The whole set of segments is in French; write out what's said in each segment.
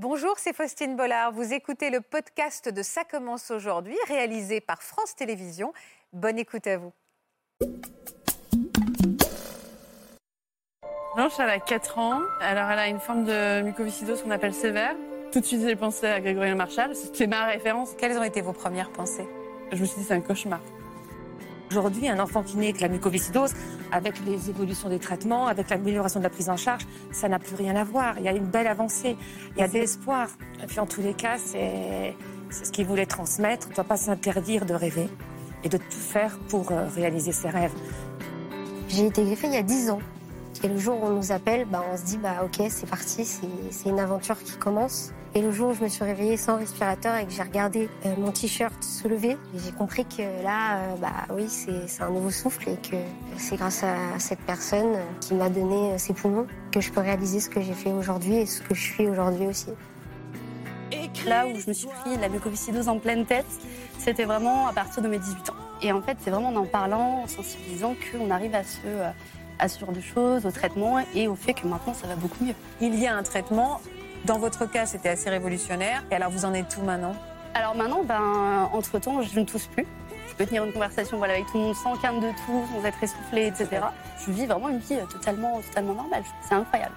Bonjour, c'est Faustine Bollard. Vous écoutez le podcast de Ça commence aujourd'hui, réalisé par France Télévisions. Bonne écoute à vous. Blanche, elle a 4 ans. Alors, elle a une forme de mucoviscidose qu'on appelle sévère. Tout de suite, j'ai pensé à Grégory Marshall. C'était ma référence. Quelles ont été vos premières pensées? Je me suis dit, c'est un cauchemar. Aujourd'hui, un enfant qui naît avec la mucoviscidose, avec les évolutions des traitements, avec l'amélioration de la prise en charge, ça n'a plus rien à voir. Il y a une belle avancée, il y a de l'espoir. Et puis en tous les cas, c'est ce qu'il voulait transmettre. On ne doit pas s'interdire de rêver et de tout faire pour euh, réaliser ses rêves. J'ai été greffée il y a 10 ans. Et le jour où on nous appelle, bah, on se dit bah ok c'est parti, c'est une aventure qui commence. Et le jour où je me suis réveillée sans respirateur et que j'ai regardé euh, mon t-shirt se lever, j'ai compris que là, euh, bah oui, c'est un nouveau souffle et que c'est grâce à cette personne qui m'a donné ses poumons que je peux réaliser ce que j'ai fait aujourd'hui et ce que je suis aujourd'hui aussi. Là où je me suis pris la mucoviscidose en pleine tête, c'était vraiment à partir de mes 18 ans. Et en fait, c'est vraiment en en parlant, en sensibilisant, qu'on arrive à se à ce genre de choses, au traitement et au fait que maintenant ça va beaucoup mieux. Il y a un traitement. Dans votre cas, c'était assez révolutionnaire. Et alors, vous en êtes tout maintenant? Alors maintenant, ben, entre-temps, je ne tousse plus. Je peux tenir une conversation voilà, avec tout le monde sans quinte de tout, sans être essoufflé, etc. Je vis vraiment une vie totalement, totalement normale. C'est incroyable.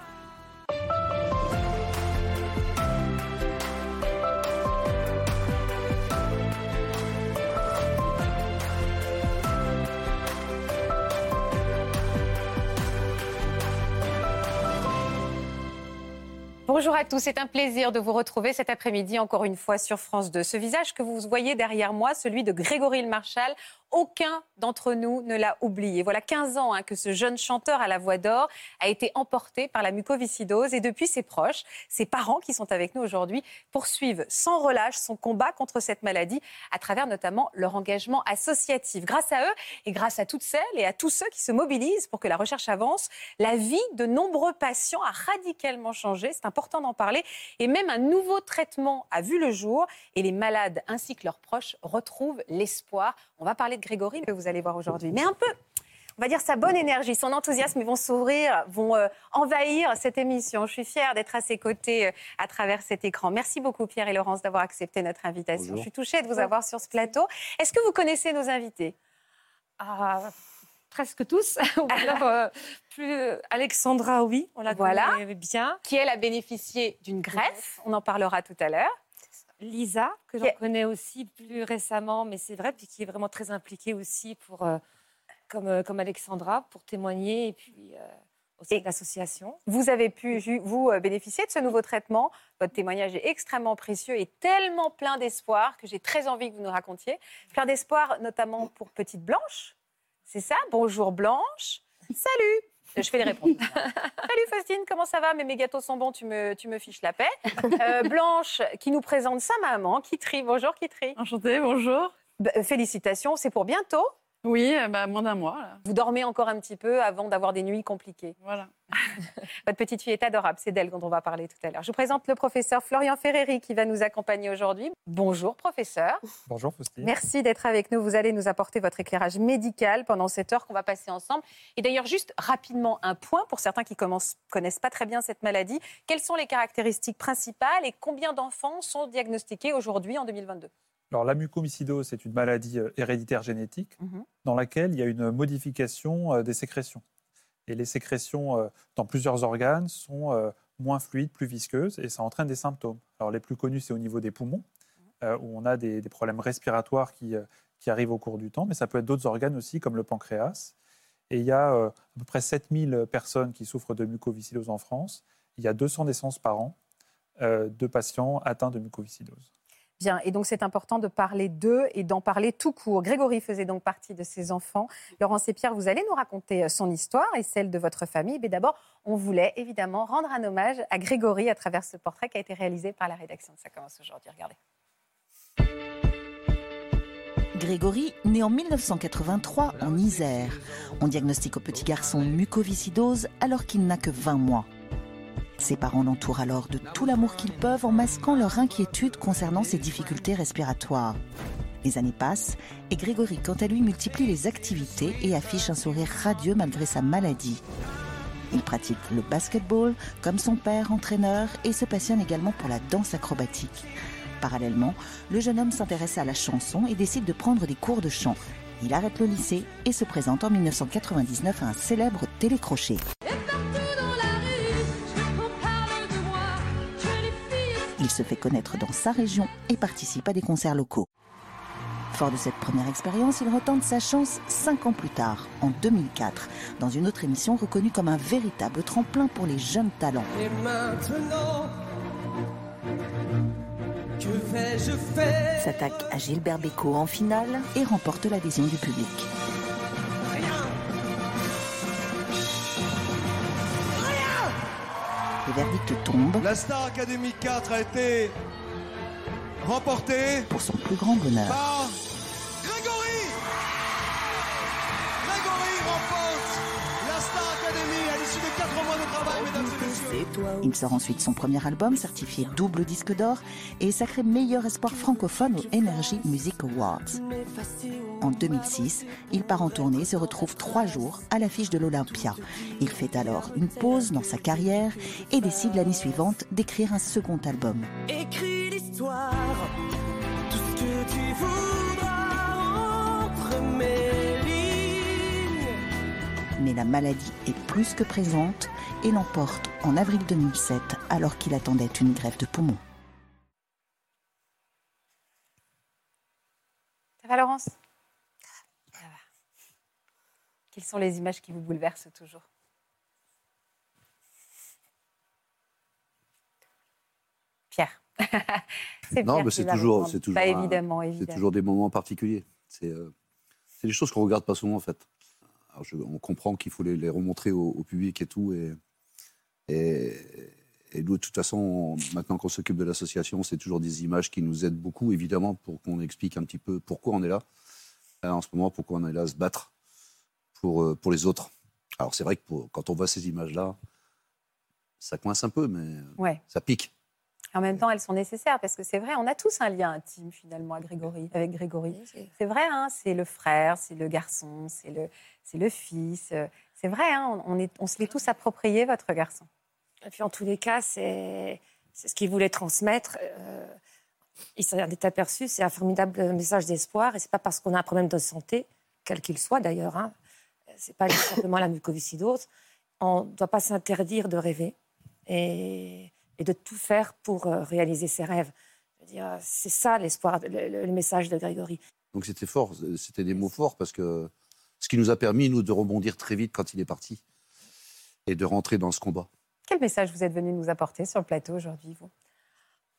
Bonjour à tous, c'est un plaisir de vous retrouver cet après-midi encore une fois sur France 2. Ce visage que vous voyez derrière moi, celui de Grégory Le Marchal, aucun d'entre nous ne l'a oublié. Voilà 15 ans hein, que ce jeune chanteur à la voix d'or a été emporté par la mucoviscidose et depuis ses proches, ses parents qui sont avec nous aujourd'hui, poursuivent sans relâche son combat contre cette maladie à travers notamment leur engagement associatif. Grâce à eux et grâce à toutes celles et à tous ceux qui se mobilisent pour que la recherche avance, la vie de nombreux patients a radicalement changé. Important d'en parler et même un nouveau traitement a vu le jour et les malades ainsi que leurs proches retrouvent l'espoir. On va parler Grégory que vous allez voir aujourd'hui. Mais un peu, on va dire sa bonne énergie, son enthousiasme, ils vont s'ouvrir, vont euh, envahir cette émission. Je suis fière d'être à ses côtés euh, à travers cet écran. Merci beaucoup Pierre et Laurence d'avoir accepté notre invitation. Je suis touchée de vous avoir sur ce plateau. Est-ce que vous connaissez nos invités? Ah, Presque tous. alors, euh, plus Alexandra, oui, on la voilà. connaît bien. Qui elle a bénéficié d'une greffe, on en parlera tout à l'heure. Lisa, que j'en connais aussi plus récemment, mais c'est vrai, puis qui est vraiment très impliquée aussi pour, euh, comme, euh, comme Alexandra, pour témoigner et puis euh, aussi de l'association. Vous avez pu, vous, bénéficier de ce nouveau traitement. Votre témoignage est extrêmement précieux et tellement plein d'espoir que j'ai très envie que vous nous racontiez. Plein d'espoir, notamment pour Petite Blanche. C'est ça? Bonjour Blanche. Salut je fais les réponses. Salut Faustine, comment ça va? Mes gâteaux sont bons, tu me, tu me fiches la paix. Euh, Blanche, qui nous présente sa maman, Kitri. Bonjour Kitri. Enchantée, bonjour. Bah, félicitations, c'est pour bientôt oui, euh, bah, moins d'un mois. Vous dormez encore un petit peu avant d'avoir des nuits compliquées. Voilà. Votre petite fille est adorable, c'est d'elle dont on va parler tout à l'heure. Je vous présente le professeur Florian Ferreri qui va nous accompagner aujourd'hui. Bonjour professeur. Bonjour Faustine. Merci d'être avec nous. Vous allez nous apporter votre éclairage médical pendant cette heure qu'on va passer ensemble. Et d'ailleurs, juste rapidement un point pour certains qui ne connaissent pas très bien cette maladie. Quelles sont les caractéristiques principales et combien d'enfants sont diagnostiqués aujourd'hui en 2022 alors, la mucoviscidose, c'est une maladie euh, héréditaire génétique mhm. dans laquelle il y a une modification euh, des sécrétions. Et les sécrétions euh, dans plusieurs organes sont moins fluides, plus visqueuses, et ça entraîne des symptômes. Alors, les plus connus, c'est au niveau des poumons, où on a des, problèmes respiratoires qui, qui, arrivent au cours du temps, mais ça peut être d'autres organes aussi, comme le pancréas. Et il y a à peu près 7000 personnes qui souffrent de mucoviscidose en France. Il y a 200 naissances par an de patients atteints de mucoviscidose. Et donc c'est important de parler d'eux et d'en parler tout court. Grégory faisait donc partie de ces enfants. Laurence et Pierre, vous allez nous raconter euh, son histoire et celle de votre famille. Mais d'abord, on voulait évidemment rendre un hommage à Grégory à travers ce portrait qui a été réalisé par la rédaction de Ça commence aujourd'hui. Regardez. Grégory, né en 1983 en Isère. On diagnostique au petit garçon une mucoviscidose alors qu'il n'a que 20 mois. Ses parents l'entourent alors de tout l'amour qu'ils peuvent en masquant leur inquiétude concernant ses difficultés respiratoires. Les années passent et Grégory, quant à lui, multiplie les activités et affiche un sourire radieux malgré sa maladie. Il pratique le basketball comme son père entraîneur et se passionne également pour la danse acrobatique. Parallèlement, le jeune homme s'intéresse à la chanson et décide de prendre des cours de chant. Il arrête le lycée et se présente en 1999 à un célèbre télécrochet. Il se fait connaître dans sa région et participe à des concerts locaux. Fort de cette première expérience, il retente sa chance cinq ans plus tard, en 2004, dans une autre émission reconnue comme un véritable tremplin pour les jeunes talents. Et maintenant, que vais-je faire? S'attaque à Gilbert Bécaud en finale et remporte l'adhésion du public. Le verdict tombe La Star Academy 4 a été remportée pour son plus grand bonheur. Il sort ensuite son premier album, certifié double disque d'or, et sacré meilleur espoir francophone aux Energy Music Awards. En 2006, il part en tournée et se retrouve trois jours à l'affiche de l'Olympia. Il fait alors une pause dans sa carrière et décide l'année suivante d'écrire un second album. Écris l'histoire, tout ce que tu voudras Mais la maladie est plus que présente et l'emporte en avril 2007 alors qu'il attendait une greffe de poumon. Ça va, Laurence? Ça va. Quelles sont les images qui vous bouleversent toujours? Pierre. C'est Non, mais c'est toujours, c'est toujours, Bah, un- évidemment, c'est évidemment. toujours des moments particuliers. C'est, euh, c'est des choses qu'on regarde pas souvent en fait. Je- on comprend qu'il faut les, les remontrer au, au public et tout, et, et, et nous, de toute façon, maintenant qu'on s'occupe de l'association, c'est toujours des images qui nous aident beaucoup, évidemment, pour qu'on explique un petit peu pourquoi on est là. Là, en ce moment, pourquoi on est là à se battre pour, euh, pour les autres. Alors c'est vrai que pour- quand on voit ces images-là, ça coince un peu, mais Ouais. ça pique. En même temps, elles sont nécessaires parce que c'est vrai, on a tous un lien intime finalement à Grégory, avec Grégory. C'est vrai, hein, c'est le frère, c'est le garçon, c'est le, c'est le fils. euh, C'est vrai, hein, on, est, on se l'est tous approprié, votre garçon. Et puis en tous les cas, c'est c'est ce qu'il voulait transmettre. Euh, il s'en est aperçu, c'est un formidable message d'espoir. Et c'est pas parce qu'on a un problème de santé, quel qu'il soit d'ailleurs, hein, c'est pas simplement la mucoviscidose. On ne doit pas s'interdire de rêver et, et de tout faire pour euh, réaliser ses rêves. Dire, C'est ça l'espoir, le, message de Grégory. Donc c'était fort, c'était des mots forts parce que ce qui nous a permis, nous, de rebondir très vite quand il est parti et de rentrer dans ce combat. Quel message vous êtes venu nous apporter sur le plateau aujourd'hui, vous?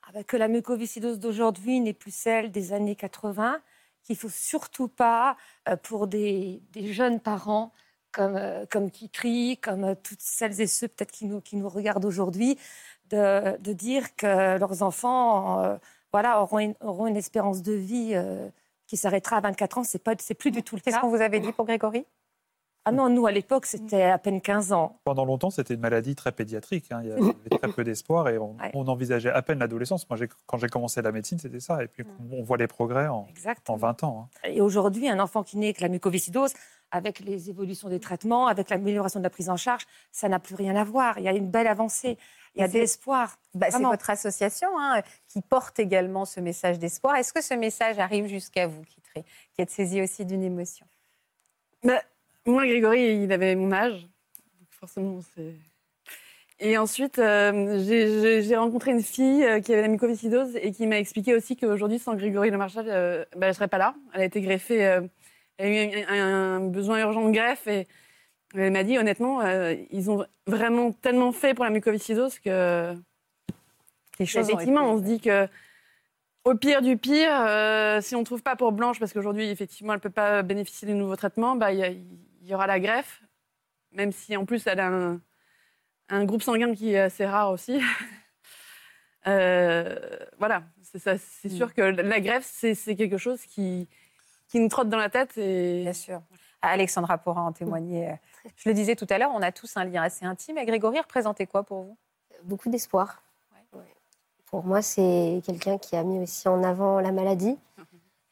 Ah ben, que la mucoviscidose d'aujourd'hui n'est plus celle des années 80, qu'il faut surtout pas, euh, pour des, des jeunes parents comme, euh, comme Kikri, comme euh, toutes celles et ceux peut-être qui nous, qui nous regardent aujourd'hui, de, de dire que leurs enfants euh, voilà, auront, une, auront une espérance de vie euh, qui s'arrêtera à 24 ans. C'est pas, c'est plus du tout le Qu'est-ce cas. qu'on vous avait dit pour Grégory? Ah non, nous, à l'époque, c'était à peine 15 ans. Pendant longtemps, c'était une maladie très pédiatrique. hein. Il y avait très peu d'espoir et on, Ouais. on envisageait à peine l'adolescence. Moi, j'ai- quand j'ai commencé la médecine, c'était ça. Et puis, on voit les progrès en, en 20 ans. hein. Et aujourd'hui, un enfant qui naît avec la mucoviscidose, avec les évolutions des traitements, avec l'amélioration de la prise en charge, ça n'a plus rien à voir. Il y a une belle avancée. Il y a de l'espoir. Bah, c'est votre association hein, qui porte également ce message d'espoir. Est-ce que ce message arrive jusqu'à vous, Kitré, qui êtes saisi aussi d'une émotion? Bah, moi, Grégory, il avait mon âge. Donc forcément, c'est. Et ensuite, euh, j'ai- rencontré une fille euh, qui avait la mucoviscidose et qui m'a expliqué aussi qu'aujourd'hui, sans Grégory Le Marchal, euh, bah, elle ne serait pas là. Elle a été greffée. euh, elle a eu un, un besoin urgent de greffe et elle m'a dit honnêtement, euh, ils ont vraiment tellement fait pour la mucoviscidose que. Les choses Effectivement, on se dit que au pire du pire, euh, si on ne trouve pas pour Blanche, parce qu'aujourd'hui, effectivement, elle ne peut pas bénéficier du nouveau traitement, bah, il y, a- il y aura la greffe, même si en plus elle a un, un groupe sanguin qui est assez rare aussi. Euh, voilà, c'est c'est Mm. sûr que la greffe, c'est c'est quelque chose qui, qui nous trotte dans la tête. Et... Bien sûr. Alexandra pourra en témoigner. Je le disais tout à l'heure, on a tous un lien assez intime. Et Grégory représentait quoi pour vous? Beaucoup d'espoir. Ouais. Pour moi, c'est quelqu'un qui a mis aussi en avant la maladie,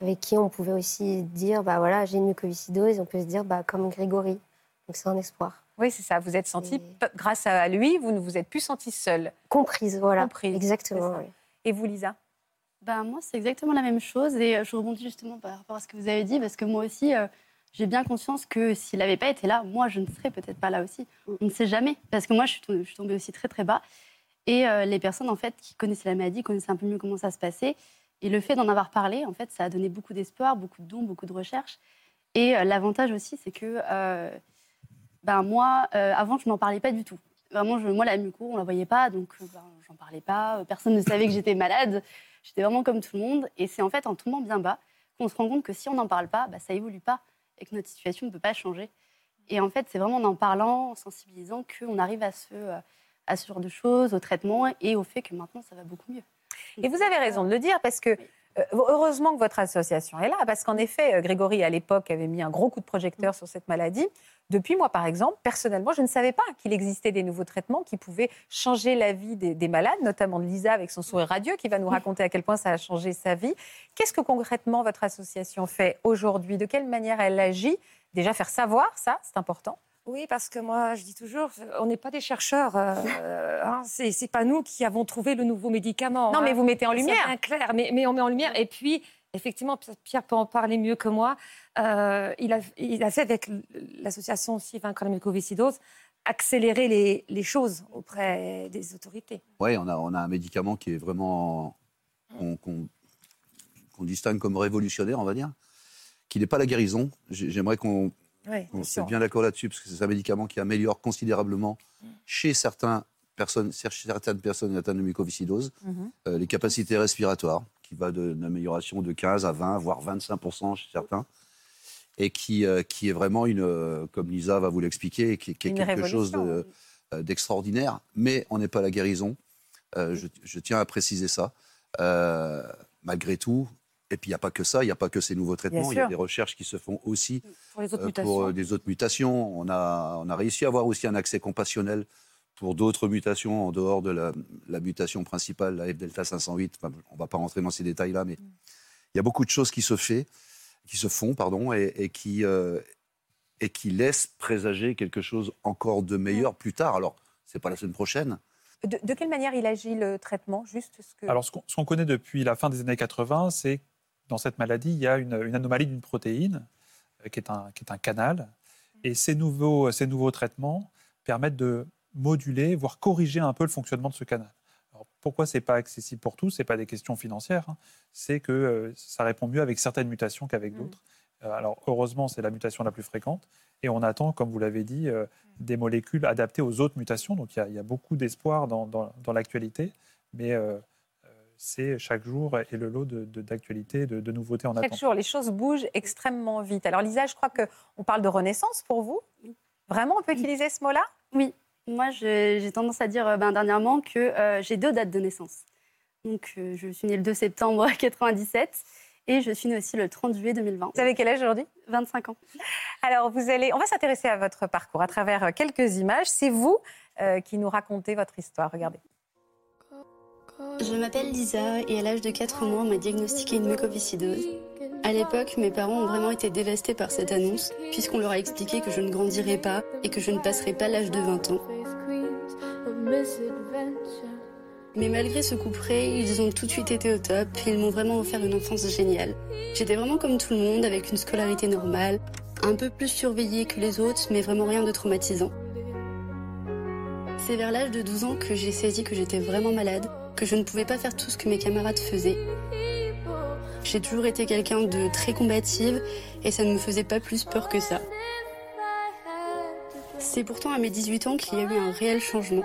avec qui on pouvait aussi dire, bah voilà, j'ai une mucoviscidose, on peut se dire, bah comme Grégory. Donc c'est un espoir. Oui, c'est ça. Vous êtes sentie, grâce à lui, vous ne vous êtes plus sentie seule. Comprise, voilà. Comprise. Exactement. Oui. Et vous, Lisa? Ben, moi, c'est exactement la même chose. Et euh, je rebondis justement par rapport à ce que vous avez dit, parce que moi aussi, euh, j'ai bien conscience que s'il n'avait pas été là, moi, je ne serais peut-être pas là aussi. On ne sait jamais. Parce que moi, je suis tombée, je suis tombée aussi très, très bas. Et euh, les personnes, en fait, qui connaissaient la maladie, connaissaient un peu mieux comment ça se passait. Et le fait d'en avoir parlé, en fait, ça a donné beaucoup d'espoir, beaucoup de dons, beaucoup de recherches. Et euh, l'avantage aussi, c'est que euh, ben, moi, avant, je n'en parlais pas du tout. Vraiment, je- moi, la muco, on ne la voyait pas, donc ben, j'en parlais pas. Personne ne savait que j'étais malade. J'étais vraiment comme tout le monde. Et c'est en fait en tombant bien bas qu'on se rend compte que si on n'en parle pas, bah, ça évolue pas et que notre situation ne peut pas changer. Et en fait, c'est vraiment en en parlant, en sensibilisant, qu'on arrive à ce, euh, à ce genre de choses, au traitement et au fait que maintenant, ça va beaucoup mieux. Et vous avez raison de le dire parce que heureusement que votre association est là parce qu'en effet, euh, Grégory à l'époque avait mis un gros coup de projecteur sur cette maladie. Depuis moi, par exemple, personnellement, je ne savais pas qu'il existait des nouveaux traitements qui pouvaient changer la vie des, des malades, notamment de Lisa avec son sourire radieux qui va nous raconter à quel point ça a changé sa vie. Qu'est-ce que concrètement votre association fait aujourd'hui? De quelle manière elle agit? Déjà faire savoir ça, c'est important. Oui, parce que moi, je dis toujours, on n'est pas des chercheurs. euh, hein, c'est c'est pas nous qui avons trouvé le nouveau médicament. Non, mais hein. vous mettez en C'est lumière. bien clair, mais, mais on met en lumière. Et puis, effectivement, Pierre- peut en parler mieux que moi. euh, il, a, il a fait avec l'association aussi Vaincre la mucoviscidose accélérer les, les choses auprès des autorités. Oui, on a, on a un médicament qui est vraiment. qu'on qu'on- qu'on distingue comme révolutionnaire, on va dire, qui n'est pas la guérison. J'ai- J'aimerais qu'on Oui, on soit bien d'accord là-dessus, parce que c'est un médicament qui améliore considérablement chez certains personnes, chez certaines personnes atteintes de mucoviscidose euh, les capacités respiratoires, qui va d'une amélioration de 15 à 20, voire 25 chez certains, et qui, euh, qui est vraiment une, euh, comme Lisa va vous l'expliquer, qui, qui est Une quelque chose de- d'extraordinaire, mais on n'est pas la guérison. Euh, je, je tiens à préciser ça. Malgré tout, et puis il n'y a pas que ça, il n'y a pas que ces nouveaux traitements, il y a des recherches qui se font aussi Pour les autres euh, pour euh, des autres mutations. On a, on a réussi à avoir aussi un accès compassionnel pour d'autres mutations en dehors de la, la mutation principale, la F-delta 508. Enfin, on ne va pas rentrer dans ces détails-là, mais il y a beaucoup de choses qui se, fait, qui se font pardon, et, et qui, euh, et qui laissent présager quelque chose encore de meilleur plus tard. Alors, ce n'est pas la semaine prochaine. De, de quelle manière il agit le traitement? Juste ce que. Alors, ce qu'on connaît depuis la fin des années 80, c'est dans cette maladie, il y a une, une anomalie d'une protéine euh, qui, est un, qui est un canal. Et ces nouveaux, ces nouveaux traitements permettent de moduler, voire corriger un peu le fonctionnement de ce canal. Alors, pourquoi ce n'est pas accessible pour tous? Ce n'est pas des questions financières. hein. C'est que euh, ça répond mieux avec certaines mutations qu'avec d'autres. Euh, alors, heureusement, c'est la mutation la plus fréquente. Et on attend, comme vous l'avez dit, euh, des molécules adaptées aux autres mutations. Donc, il y a, il y a beaucoup d'espoir dans, dans- dans l'actualité. Mais c'est chaque jour et le lot d'actualité, de, d'actualité, de, de nouveautés en Chaque attente. jour, les choses bougent extrêmement vite. Alors, Lisa, je crois qu'on parle de renaissance pour vous. Vraiment, on peut utiliser ce mot-là? Oui, moi j'ai tendance à dire euh, ben, dernièrement que euh, j'ai deux dates de naissance. Donc euh, je suis née le 2 septembre 97 et je suis née aussi le 30 juillet 2020. Vous avez quel âge aujourd'hui? 25 ans. Alors, vous allez, on va s'intéresser à votre parcours à travers quelques images. C'est vous euh, qui nous racontez votre histoire. Regardez. Je m'appelle Lisa et à l'âge de 4 mois, on m'a diagnostiqué une mucoviscidose. À l'époque, mes parents ont vraiment été dévastés par cette annonce, puisqu'on leur a expliqué que je ne grandirais pas et que je ne passerais pas l'âge de 20 ans. Mais malgré ce coup ils ont tout de suite été au top et ils m'ont vraiment offert une enfance géniale. J'étais vraiment comme tout le monde, avec une scolarité normale, un peu plus surveillée que les autres, mais vraiment rien de traumatisant. C'est vers l'âge de 12 ans que j'ai saisi que j'étais vraiment malade, que je ne pouvais pas faire tout ce que mes camarades faisaient. J'ai toujours été quelqu'un de très combative et ça ne me faisait pas plus peur que ça. C'est pourtant à mes 18 ans qu'il y a eu un réel changement.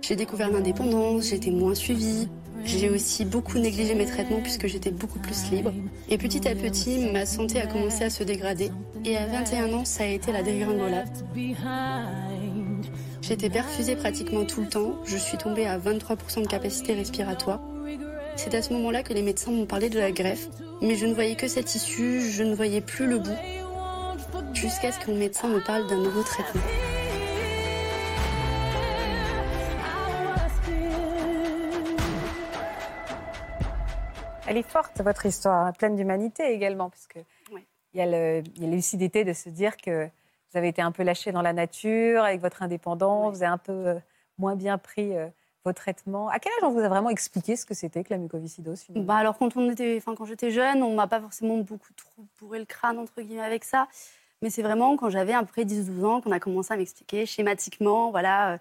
J'ai découvert l'indépendance, j'étais moins suivie. J'ai aussi beaucoup négligé mes traitements puisque j'étais beaucoup plus libre. Et petit à petit, ma santé a commencé à se dégrader. Et à 21 ans, ça a été la dégringolade. J'étais perfusée pratiquement tout le temps. Je suis tombée à 23% de capacité respiratoire. C'est à ce moment-là que les médecins m'ont parlé de la greffe. Mais je ne voyais que cette issue, je ne voyais plus le bout. Jusqu'à ce que mon médecin me parle d'un nouveau traitement. Elle est forte, votre histoire, pleine d'humanité également, parce que Ouais. il y, a le- il y a la lucidité de se dire que vous avez été un peu lâché dans la nature avec votre indépendance, vous avez un peu euh, moins bien pris euh, vos traitements. À quel âge on vous a vraiment expliqué ce que c'était que la mucoviscidose Bah alors quand on était, enfin quand j'étais jeune, on m'a pas forcément beaucoup trop bourré le crâne entre guillemets avec ça, mais c'est vraiment quand j'avais à peu près 10-12 ans qu'on a commencé à m'expliquer schématiquement, voilà, euh,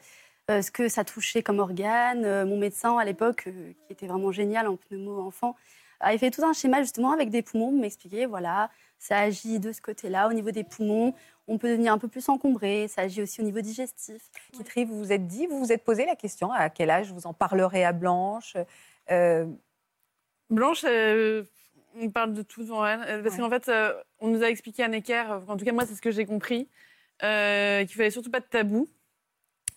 euh, ce que ça touchait comme organe. Euh, mon médecin à l'époque, euh, qui était vraiment génial en pneumo enfant, avait fait tout un schéma justement avec des poumons, m'expliquer, voilà, ça agit de ce côté-là au niveau des poumons. On peut devenir un peu plus encombré, ça agit aussi au niveau digestif. Kitri, vous vous êtes dit, vous vous êtes posé la question à quel âge vous en parlerez à Blanche Euh, Blanche, euh, on parle de tout devant elle. euh, Parce Ouais. qu'en fait, euh, on nous a expliqué à Necker, en tout cas moi c'est ce que j'ai compris, euh, qu'il fallait surtout pas de tabou.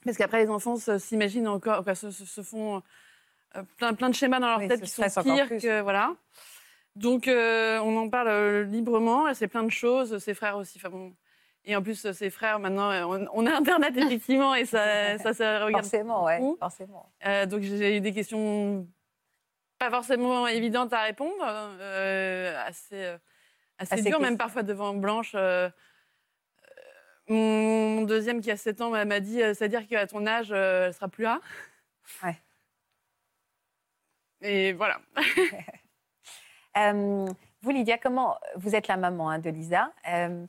Parce qu'après les enfants s'imaginent encore, enfin, se, se- se font plein, plein de schémas dans leur Oui, tête se qui sont pires que... Voilà. Donc euh, on en parle euh, librement, elle sait plein de choses, ses frères aussi. Enfin, bon. Et en plus, ses frères, maintenant, euh, on, on a Internet effectivement et ça, ça, ça regarde forcément, ouais, forcément. Euh, donc j'ai eu des questions pas forcément évidentes à répondre, euh, assez, assez, Assez dures, même parfois devant Blanche. mon, deuxième qui a 7 ans m'a dit, c'est-à-dire qu'à ton âge, elle sera plus là. Ouais. Et voilà. Euh, vous, Lydia, comment vous êtes la maman hein, de Lisa euh,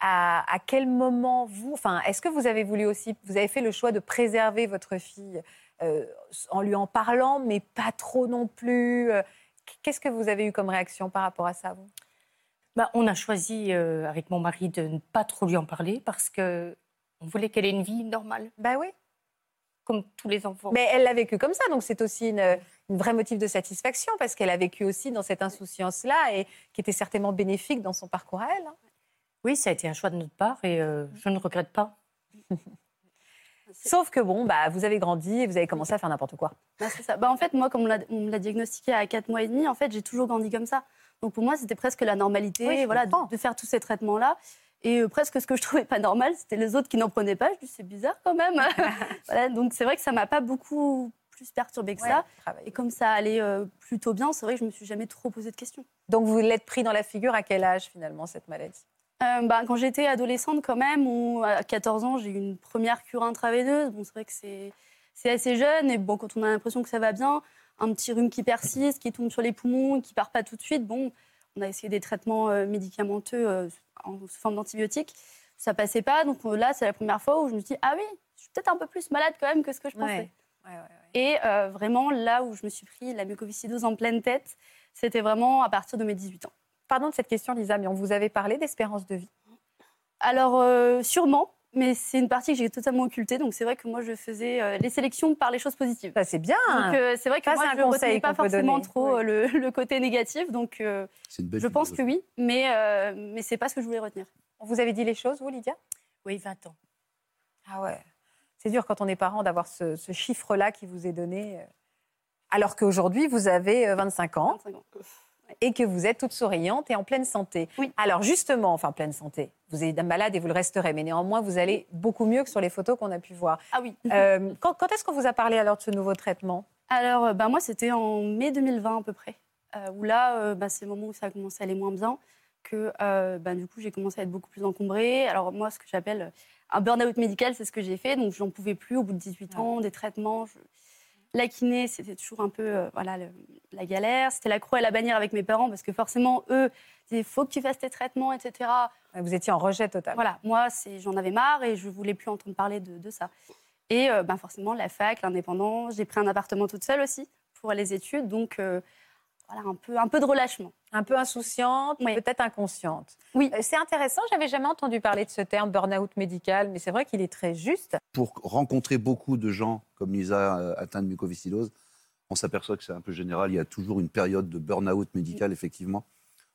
à, à quel moment vous, enfin, est-ce que vous avez voulu aussi, vous avez fait le choix de préserver votre fille euh, en lui en parlant, mais pas trop non plus Qu'est-ce que vous avez eu comme réaction par rapport à ça vous? Bah, on a choisi avec mon mari de ne pas trop lui en parler parce que on voulait qu'elle ait une vie normale. Bah oui. Comme tous les enfants. Mais elle l'a vécu comme ça, donc c'est aussi une, une vraie motif de satisfaction parce qu'elle a vécu aussi dans cette insouciance-là et qui était certainement bénéfique dans son parcours à elle. hein. Oui, ça a été un choix de notre part et euh, je ne regrette pas. Sauf que bon, bah, vous avez grandi et vous avez commencé à faire n'importe quoi. Bah, c'est ça. Bah, en fait, moi, comme on me l'a diagnostiqué à 4 mois et demi, en fait, j'ai toujours grandi comme ça. Donc pour moi, c'était presque la normalité Oui, voilà, comprends. de faire tous ces traitements-là. Et euh, presque ce que je trouvais pas normal, c'était les autres qui n'en prenaient pas. Je dis, c'est bizarre quand même. voilà, donc c'est vrai que ça m'a pas beaucoup plus perturbée que ça. Et comme ça allait euh, plutôt bien, c'est vrai que je me suis jamais trop posé de questions. Donc vous l'êtes pris dans la figure à quel âge finalement cette maladie? Euh, bah, quand j'étais adolescente, quand même, ou à 14 ans, j'ai eu une première cure intraveineuse. Bon, c'est vrai que c'est c'est assez jeune. Et bon, quand on a l'impression que ça va bien, un petit rhume qui persiste, qui tombe sur les poumons, qui part pas tout de suite, bon, on a essayé des traitements euh, médicamenteux en sous forme d'antibiotiques. Ça passait pas. Donc euh, là, c'est la première fois où je me suis dit, ah oui, je suis peut-être un peu plus malade quand même que ce que je pensais. Ouais. Et euh, vraiment, là où je me suis pris la mucoviscidose en pleine tête, c'était vraiment à partir de mes 18 ans. Pardon de cette question, Lisa, mais on vous avait parlé d'espérance de vie Alors, euh, sûrement, mais c'est une partie que j'ai totalement occultée. Donc, c'est vrai que moi, je faisais euh, les sélections par les choses positives. Ça, c'est bien. Donc, euh, c'est vrai que Ça, moi, c'est un je ne retenais pas forcément donner. trop euh, le, le côté négatif. Donc, euh, C'est une belle je pense que oui, mais, euh, mais c'est pas ce que je voulais retenir. On vous avait dit les choses, vous, Lydia? Oui, 20 ans. Ah ouais. C'est dur quand on est parent d'avoir ce, ce chiffre-là qui vous est donné. Alors qu'aujourd'hui, vous avez euh, 25 ans 25 ans. Et que vous êtes toute souriante et en pleine santé. Oui. Alors justement, enfin pleine santé, vous êtes malade et vous le resterez, mais néanmoins, vous allez beaucoup mieux que sur les photos qu'on a pu voir. Ah oui. Euh, quand quand est-ce qu'on vous a parlé alors de ce nouveau traitement? Alors, euh, bah, moi, c'était en mai 2020 à peu près, euh, où là, euh, bah, c'est le moment où ça a commencé à aller moins bien, que bah, du coup, j'ai commencé à être beaucoup plus encombrée. Alors, moi, ce que j'appelle un burn-out médical, c'est ce que j'ai fait. Donc, j'en pouvais plus au bout de 18 ans, des traitements. je- La kiné, c'était toujours un peu euh, voilà, le- la galère. C'était la croix et la bannière avec mes parents, parce que forcément, eux, il faut que tu fasses tes traitements, etc. Vous étiez en rejet total. Voilà, moi, j'en avais marre et je voulais plus entendre parler de, de ça. Et euh, ben, forcément, la fac, l'indépendant, j'ai pris un appartement toute seule aussi pour les études. Donc, euh, voilà, un peu, un peu de relâchement. Un peu insouciante, Oui. peut-être inconsciente. Oui. Euh, C'est intéressant, j'avais jamais entendu parler de ce terme burn-out médical, mais c'est vrai qu'il est très juste. Pour rencontrer beaucoup de gens comme Lisa euh, atteints de mucoviscidose, on s'aperçoit que c'est un peu général. Il y a toujours une période de burn-out médical, effectivement,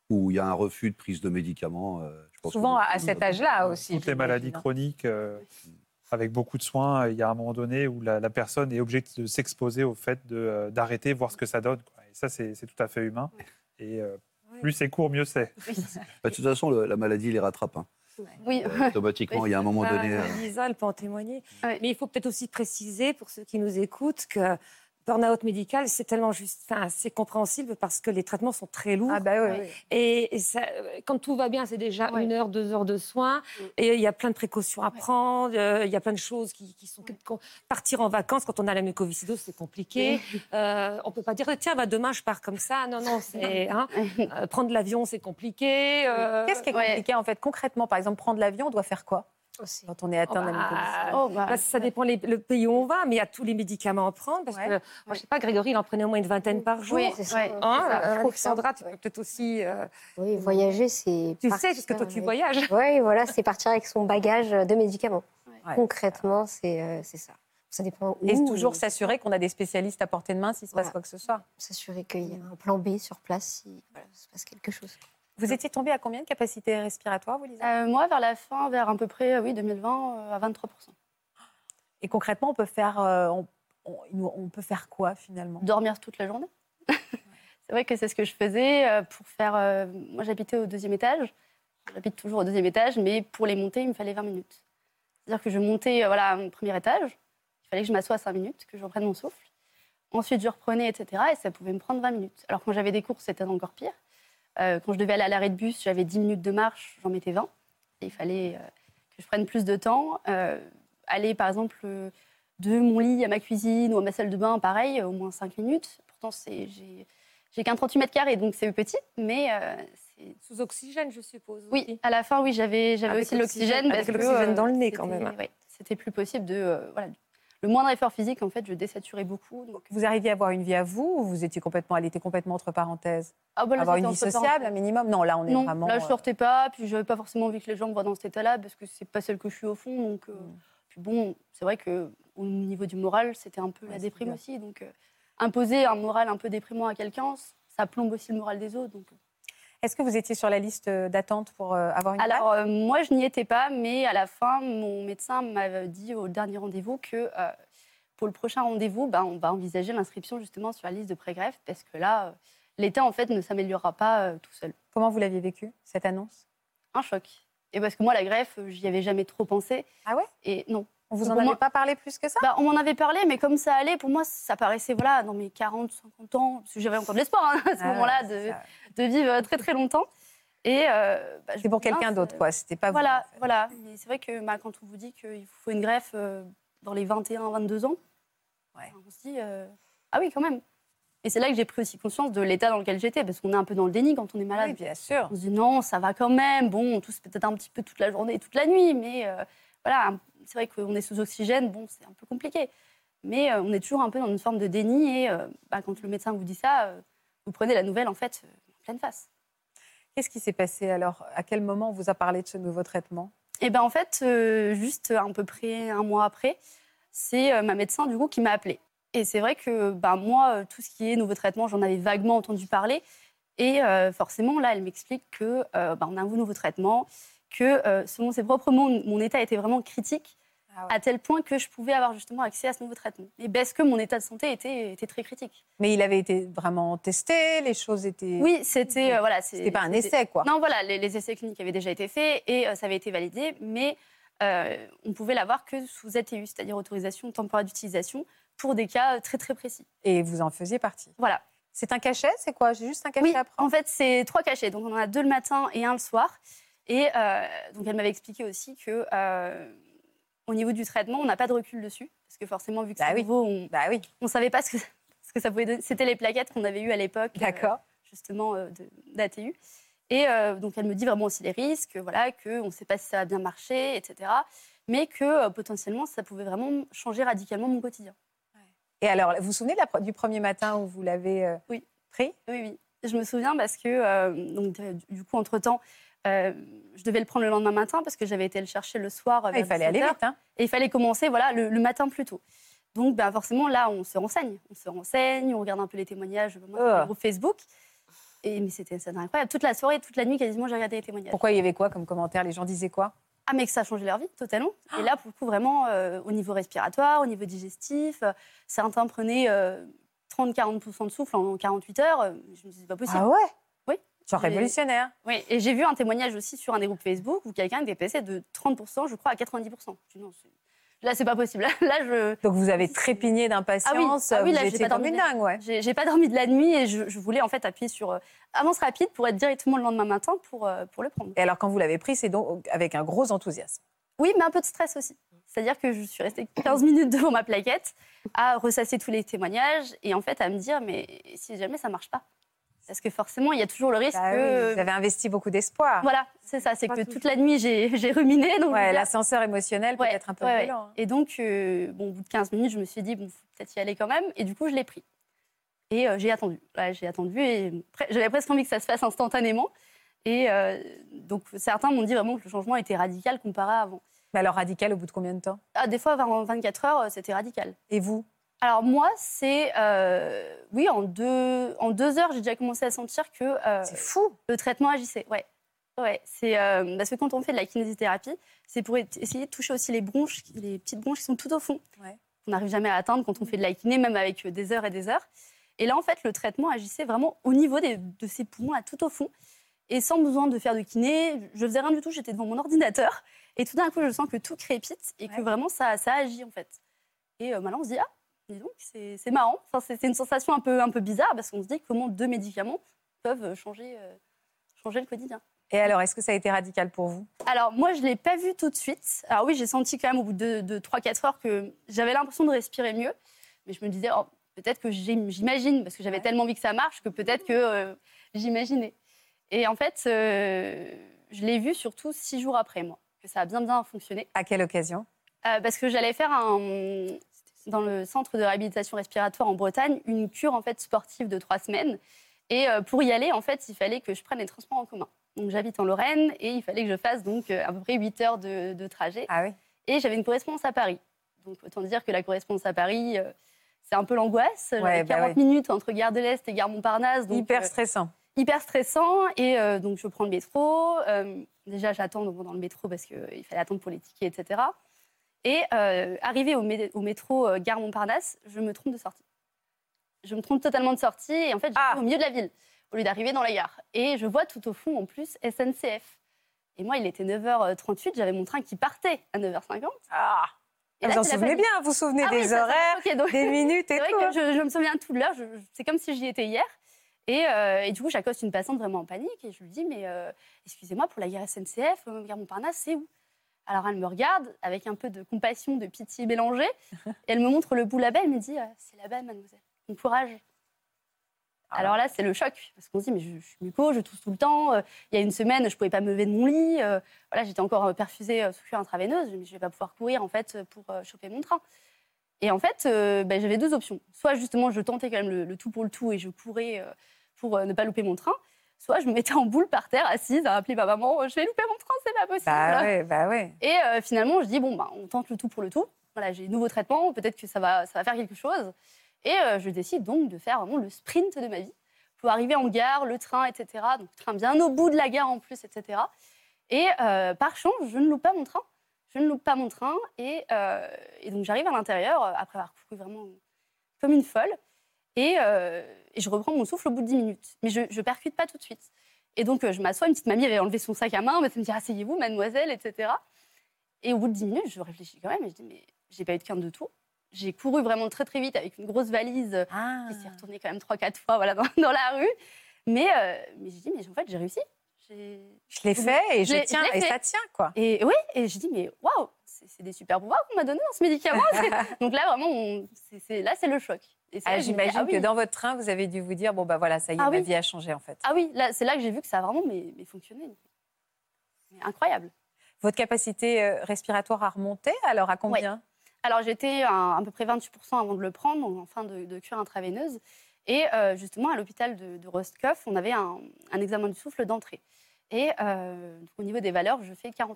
où il y a un refus de prise de médicaments. euh, je pense Souvent à cet âge-là aussi. Toutes les maladies j'imagine. chroniques, euh, avec beaucoup de soins, il y a un moment donné où la, la personne est obligée de s'exposer au fait de, d'arrêter, voir ce que ça donne. quoi. Et ça, c'est, tout à fait humain. Et euh, plus c'est court, mieux c'est. Bah, de toute façon, le- la maladie les rattrape. hein. Oui. Euh, automatiquement, il y a un moment donné. euh, Lisa, elle peut en témoigner. Ouais. Mais il faut peut-être aussi préciser pour ceux qui nous écoutent que burn-out médical, c'est tellement juste, enfin, c'est compréhensible parce que les traitements sont très lourds. Ah bah oui, oui. Et, et ça, quand tout va bien, c'est déjà une heure, deux heures de soins. Et il y a plein de précautions à prendre. euh, Il y a plein de choses qui, qui sont. Partir en vacances quand on a la mucoviscidose, c'est compliqué. Euh, on peut pas dire tiens, bah, demain je pars comme ça. Non, non, c'est hein, euh, prendre l'avion, c'est compliqué. euh, Qu'est-ce qui est Ouais. compliqué en fait concrètement? Par exemple, prendre l'avion, on doit faire quoi? Aussi. quand on est atteint Oh, bah, Oh, bah, Là, ça dépend les- le pays où on va, mais il y a tous les médicaments à prendre. Parce Ouais. que, moi, je sais pas, Grégory, il en prenait au moins une vingtaine par jour. Oui, c'est ça. ouais. Hein, ça. euh, Alexandra, tu Ouais. peux peut-être aussi. euh, Oui, voyager, c'est. tu sais, parce que toi, tu avec- voyages. Oui, voilà, c'est partir avec son bagage de médicaments. Ouais. Concrètement, c'est euh, c'est ça. Ça dépend où. Et toujours s'assurer qu'on a des spécialistes à portée de main s'il se passe Voilà. quoi que ce soit. S'assurer qu'il y a un plan B sur place si voilà, il se passe quelque chose. Vous étiez tombé à combien de capacité respiratoire, vous, Lisa? Euh, moi, vers la fin, vers à peu près, euh, oui, 2020, euh, à 23%. Et concrètement, on peut faire, on, on- on peut faire quoi finalement? Dormir toute la journée. c'est vrai que c'est ce que je faisais pour faire. moi, j'habitais au deuxième étage. J'habite toujours au deuxième étage, mais pour les monter, il me fallait 20 minutes. C'est-à-dire que je montais voilà, mon premier étage. Il fallait que je m'assoie 5 minutes, que je reprenne mon souffle. Ensuite, je reprenais, etc. Et ça pouvait me prendre 20 minutes. Alors, quand j'avais des courses, c'était encore pire. Euh, quand je devais aller à l'arrêt de bus, j'avais 10 minutes de marche, j'en mettais 20. Et il fallait euh, que je prenne plus de temps. Euh, aller, par exemple, de mon lit à ma cuisine ou à ma salle de bain, pareil, au moins 5 minutes. Pourtant, c'est- j'ai j'ai qu'un 38 mètres carrés, donc c'est petit, mais c'est Sous oxygène, je suppose. oui, à la fin, oui, j'avais j'avais Avec aussi l'oxygène- l'oxygène. avec parce que, l'oxygène dans le nez, quand même. ouais, C'était plus possible de. voilà, le moindre effort physique, en fait, je désaturais beaucoup. Donc, Vous arriviez à avoir une vie à vous ou vous étiez complètement, elle était complètement entre parenthèses? Ah, bah, là, Avoir une vie sociable, un minimum? Non, là on est Non, vraiment. là, je euh, sortais pas, puis j'avais pas forcément envie que les gens me voient dans cet état-là, parce que c'est pas celle que je suis au fond. Donc, euh, Mm. puis bon, c'est vrai que au niveau du moral, c'était un peu Ouais, la déprime bien. aussi. Donc, euh, imposer un moral un peu déprimant à quelqu'un, ça plombe aussi le moral des autres. Donc, Est-ce que vous étiez sur la liste euh, d'attente pour euh, avoir une Alors, euh, moi, je n'y étais pas, mais à la fin, mon médecin m'avait dit au dernier rendez-vous que euh, pour le prochain rendez-vous, ben, on va envisager l'inscription justement sur la liste de pré-greffe, parce que là, euh, l'état, en fait, ne s'améliorera pas tout seul. Comment vous l'aviez vécu, cette annonce? Un choc. Et parce que moi, la greffe, j'y avais jamais trop pensé. Ah ouais? Et non. On vous en moi- pas parlé plus que ça? Bah, on m'en avait parlé, mais comme ça allait, pour moi, ça paraissait, voilà, dans mes 40, 50 ans, parce que j'avais encore de l'espoir hein, à ce Ah, moment-là de, vivre très, très longtemps. Et euh, bah, C'est pour quelqu'un d'autre, quoi. C'était pas vous. Voilà, voilà. Mais c'est vrai que bah, quand on vous dit qu'il faut une greffe euh, dans les 21, 22 ans, Ouais. on se dit euh, ah oui, quand même. Et c'est là que j'ai pris aussi conscience de l'état dans lequel j'étais, parce qu'on est un peu dans le déni quand on est malade. Oui, bien sûr. On se dit non, ça va quand même. Bon, on tousse peut-être un petit peu toute la journée toute la nuit, mais euh, voilà, c'est vrai qu'on est sous oxygène, bon, c'est un peu compliqué. Mais euh, on est toujours un peu dans une forme de déni et euh, bah, quand le médecin vous dit ça, euh, vous prenez la nouvelle en fait en pleine face. Qu'est-ce qui s'est passé alors? À quel moment on vous a parlé de ce nouveau traitement? Et ben en fait, juste à peu près un mois après, c'est ma médecin du coup qui m'a appelée. Et c'est vrai que ben, moi, tout ce qui est nouveau traitement, j'en avais vaguement entendu parler. Et forcément, là, elle m'explique que ben, on a un nouveau traitement, que euh, selon ses propres mots, mon état était vraiment critique, Ah ouais. à tel point que je pouvais avoir justement accès à ce nouveau traitement. Et parce que mon état de santé était, était très critique? Mais il avait été vraiment testé, les choses étaient. Oui, c'était euh, voilà, C'était pas un essai, quoi. non, voilà, les, les essais cliniques avaient déjà été faits et euh, ça avait été validé, mais euh, on pouvait l'avoir que sous ATU, c'est-à-dire autorisation temporaire d'utilisation, pour des cas très très précis. Et vous en faisiez partie? Voilà. C'est un cachet C'est quoi? J'ai juste un cachet Oui, à prendre? en fait, c'est trois cachets. Donc, on en a deux le matin et un le soir. Et euh, donc, elle m'avait expliqué aussi que euh, au niveau du traitement, on n'a pas de recul dessus. Parce que forcément, vu que Bah c'est oui. nouveau, on Bah oui, ne savait pas ce que, ce que ça pouvait donner. C'était les plaquettes qu'on avait eues à l'époque. euh, justement euh, d'ATU. Et euh, donc elle me dit vraiment aussi les risques, voilà, qu'on ne sait pas si ça va bien marcher, etc. Mais que potentiellement ça pouvait vraiment changer radicalement mon quotidien. Et alors, vous vous souvenez la du premier matin où vous l'avez Oui. pris? Oui, oui. Je me souviens parce que donc, du coup, entre-temps, euh, je devais le prendre le lendemain matin parce que j'avais été le chercher le soir. Ah, vers Il fallait aller 17 heures. vite, hein Et il fallait commencer voilà, le, le matin plus tôt. Donc ben, forcément, là, on se renseigne. On se renseigne, on regarde un peu les témoignages moi, sur Oh. le groupe Facebook. Et, mais c'était incroyable. Toute la soirée, toute la nuit, quasiment, j'ai regardé les témoignages. Pourquoi il y avait quoi comme commentaire? Les gens disaient quoi? Ah, mais que ça a changé leur vie, totalement. Et là, pour le coup, vraiment, euh, au niveau respiratoire, au niveau digestif, euh, certains prenaient euh, 30-40% de souffle en 48 heures. Euh, Je me disais, c'est pas possible. Ah ouais? Genre révolutionnaire. Oui, et j'ai vu un témoignage aussi sur un des groupes Facebook où quelqu'un était passé de 30%, je crois, à 90%. Je dis, non, Là, c'est pas possible. Là, je. Donc vous avez trépigné d'impatience. Ah oui, ah oui vous là, j'ai pas dormi de dingue, ouais. J'ai j'ai pas dormi de la nuit et je, je voulais en fait appuyer sur euh, avance rapide pour être directement le lendemain matin pour, euh, pour le prendre. Et alors quand vous l'avez pris, c'est donc avec un gros enthousiasme. Oui, mais un peu de stress aussi. C'est-à-dire que je suis restée 15 minutes devant ma plaquette à ressasser tous les témoignages et en fait à me dire, mais si jamais ça marche pas Parce que forcément, il y a toujours le risque Bah que. vous avez investi beaucoup d'espoir. Voilà, c'est ça. C'est que toute la nuit, j'ai ruminé. Donc Ouais, L'ascenseur émotionnel peut Ouais, être un peu ouais, violent. hein. Et donc, euh, bon, au bout de 15 minutes, je me suis dit, bon, faut peut-être y aller quand même. Et du coup, je l'ai pris. Et euh, j'ai attendu. J'ai attendu et j'avais presque envie que ça se fasse instantanément. Et euh, donc, certains m'ont dit vraiment que le changement était radical comparé à avant. Mais alors radical au bout de combien de temps? Ah, des fois, en 24 heures, c'était radical. Et vous? Alors moi, c'est... euh, oui, en deux, en deux heures, j'ai déjà commencé à sentir que euh, C'est fou. le traitement agissait. Ouais. Ouais, c'est euh, parce que quand on fait de la kinésithérapie, c'est pour essayer de toucher aussi les bronches, les petites bronches qui sont tout au fond. Ouais. On n'arrive jamais à atteindre quand on fait de la kiné, même avec des heures et des heures. Et là, en fait, le traitement agissait vraiment au niveau des- de ces poumons, là, tout au fond. Et sans besoin de faire de kiné, je faisais rien du tout, j'étais devant mon ordinateur. Et tout d'un coup, je sens que tout crépite et que vraiment, ça, ça agit, en fait. Et maintenant, on se dit, ah, dis donc, c'est marrant. Enfin, c'est une sensation un peu, un peu bizarre parce qu'on se dit comment deux médicaments peuvent changer, euh, changer le quotidien. Et alors, est-ce que ça a été radical pour vous? Alors, moi, je ne l'ai pas vu tout de suite. Alors, oui, j'ai senti quand même au bout de, de 3-4 heures que j'avais l'impression de respirer mieux. Mais je me disais, oh, peut-être que j'im- j'imagine, parce que j'avais tellement envie que ça marche, que peut-être que euh, j'imaginais. Et en fait, euh, je l'ai vu surtout six jours après, moi, que ça a bien, bien fonctionné. À quelle occasion? Euh, parce que j'allais faire un, dans le centre de réhabilitation respiratoire en Bretagne une cure en fait sportive de trois semaines. Et euh, pour y aller, en fait, il fallait que je prenne les transports en commun. Donc j'habite en Lorraine et il fallait que je fasse donc euh, à peu près 8 heures de, de trajet. Ah oui Et j'avais une correspondance à Paris. Donc autant dire que la correspondance à Paris, euh, c'est un peu l'angoisse. Ouais, bah 40 oui. minutes entre Gare de l'Est et Gare Montparnasse. Donc, Hyper euh, stressant. hyper stressant. Et euh, donc, je prends le métro. Déjà, j'attends dans le métro parce qu'il fallait attendre pour les tickets, etc. Et euh, arrivé au, mé- au métro euh, Gare Montparnasse, je me trompe de sortie. Je me trompe totalement de sortie. Et en fait, j'arrive Ah. au milieu de la ville, au lieu d'arriver dans la gare. Et je vois tout au fond, en plus, SNCF. Et moi, il était 9h38, j'avais mon train qui partait à 9h50. Ah Et Vous là, en souvenez bien, vous vous souvenez Ah des horaires, donc- des minutes et vrai tout. que hein. je, je me souviens de tout de l'heure. je- je- C'est comme si j'y étais hier. Et, euh, et du coup, j'accoste une passante vraiment en panique et je lui dis Mais euh, excusez-moi, pour la gare SNCF, euh, gare Montparnasse, c'est où? Alors elle me regarde avec un peu de compassion, de pitié mélangée. et elle me montre le bout là-bas. Elle me dit euh, C'est là-bas, mademoiselle. Bon courage. Ah. Alors là, c'est le choc. Parce qu'on se dit Mais je, je suis muco, je tousse tout le temps. Euh, il y a une semaine, je ne pouvais pas me lever de mon lit. Euh, voilà, J'étais encore perfusée sous cure intraveineuse. Je me dis, Je ne vais pas pouvoir courir en fait, pour choper mon train. Et en fait, euh, ben, j'avais deux options. Soit justement, je tentais quand même le, le tout pour le tout et je courais euh, pour euh, ne pas louper mon train. Soit je me mettais en boule par terre, assise, à appeler ma maman, je vais louper mon train, c'est pas possible. Bah ouais, bah ouais. Et euh, finalement, je dis, bon, bah, on tente le tout pour le tout. Voilà, j'ai un nouveau traitement, peut-être que ça va, ça va faire quelque chose. Et euh, je décide donc de faire vraiment le sprint de ma vie pour arriver en gare, le train, etc. Donc, le train bien au bout de la gare en plus, etc. Et euh, par chance, je ne loupe pas mon train. Je ne loupe pas mon train. Et, et donc, j'arrive à l'intérieur, après avoir couru vraiment comme une folle. Et, euh, et je reprends mon souffle au bout de 10 minutes. Mais je ne percute pas tout de suite. Et donc, euh, je m'assois, une petite mamie avait enlevé son sac à main, elle me dit Asseyez-vous, mademoiselle, etc. Et au bout de 10 minutes, je réfléchis quand même et je dis Mais j'ai pas eu de quinte de tour. J'ai couru vraiment très très vite avec une grosse valise. Ah. Je suis retournée quand même 3-4 fois voilà, dans, dans la rue. Mais, euh, mais j'ai dit Mais en fait, j'ai réussi. Je l'ai fait et je tiens, je et ça tient, quoi. Et oui, et j'ai dit, mais waouh, c'est des super pouvoirs qu'on m'a donné dans ce médicament. Donc là, vraiment, on- là, c'est le choc. Ah, J'imagine ah oui. que dans votre train, vous avez dû vous dire bon, bah voilà, ça y est, Ah ma oui. vie a changé, en fait. Ah oui, c'est là que j'ai vu que ça a vraiment mais, mais fonctionné. Mais incroyable. Votre capacité euh, respiratoire a remonté, alors à combien? Alors, j'étais à, à peu près 28% avant de le prendre, donc en fin de, de cure intraveineuse. Et euh, justement, à l'hôpital de, de on avait un, un examen du souffle d'entrée. Et euh, donc, au niveau des valeurs, je fais 49%.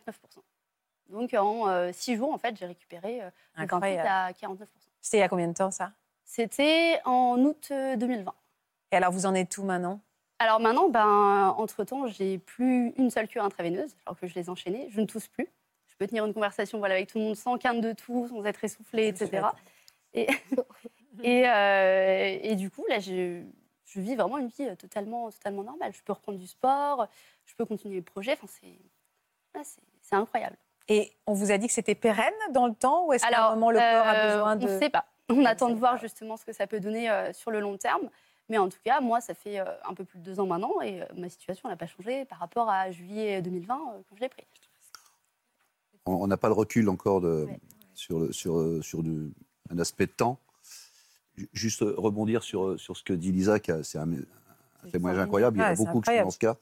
Donc, en 6 jours, en fait, j'ai récupéré euh, de 28 Incroyable. à 49%. C'était il y a combien de temps, ça? C'était en août euh, 2020. Et alors, vous en êtes tout maintenant? Alors maintenant, ben, entre-temps, j'ai plus une seule cure intraveineuse, alors que je les enchaînais. Je ne tousse plus. Je peux tenir une conversation voilà, avec tout le monde sans quinte de tout, sans être essoufflée, etc. Et, et, euh, et du coup, là, je, je vis vraiment une vie totalement, totalement normale. Je peux reprendre du sport, je peux continuer les projets. Enfin, c'est, incroyable. Et on vous a dit que c'était pérenne dans le temps ou est-ce qu'à un Alors, moment le corps a euh, besoin de... On ne sait pas. On attend de voir justement ce que ça peut donner euh, sur le long terme. Mais en tout cas, moi, ça fait euh, un peu plus de deux ans maintenant et euh, ma situation n'a pas changé par rapport à juillet 2020 euh, quand je l'ai pris. On n'a pas le recul encore de, Ouais. sur, le- sur, sur du- un aspect de temps. Ju- Juste rebondir sur, sur ce que dit Lisa, qui a- c'est un, un témoignage incroyable. Il y en a beaucoup qui sont dans ce cas.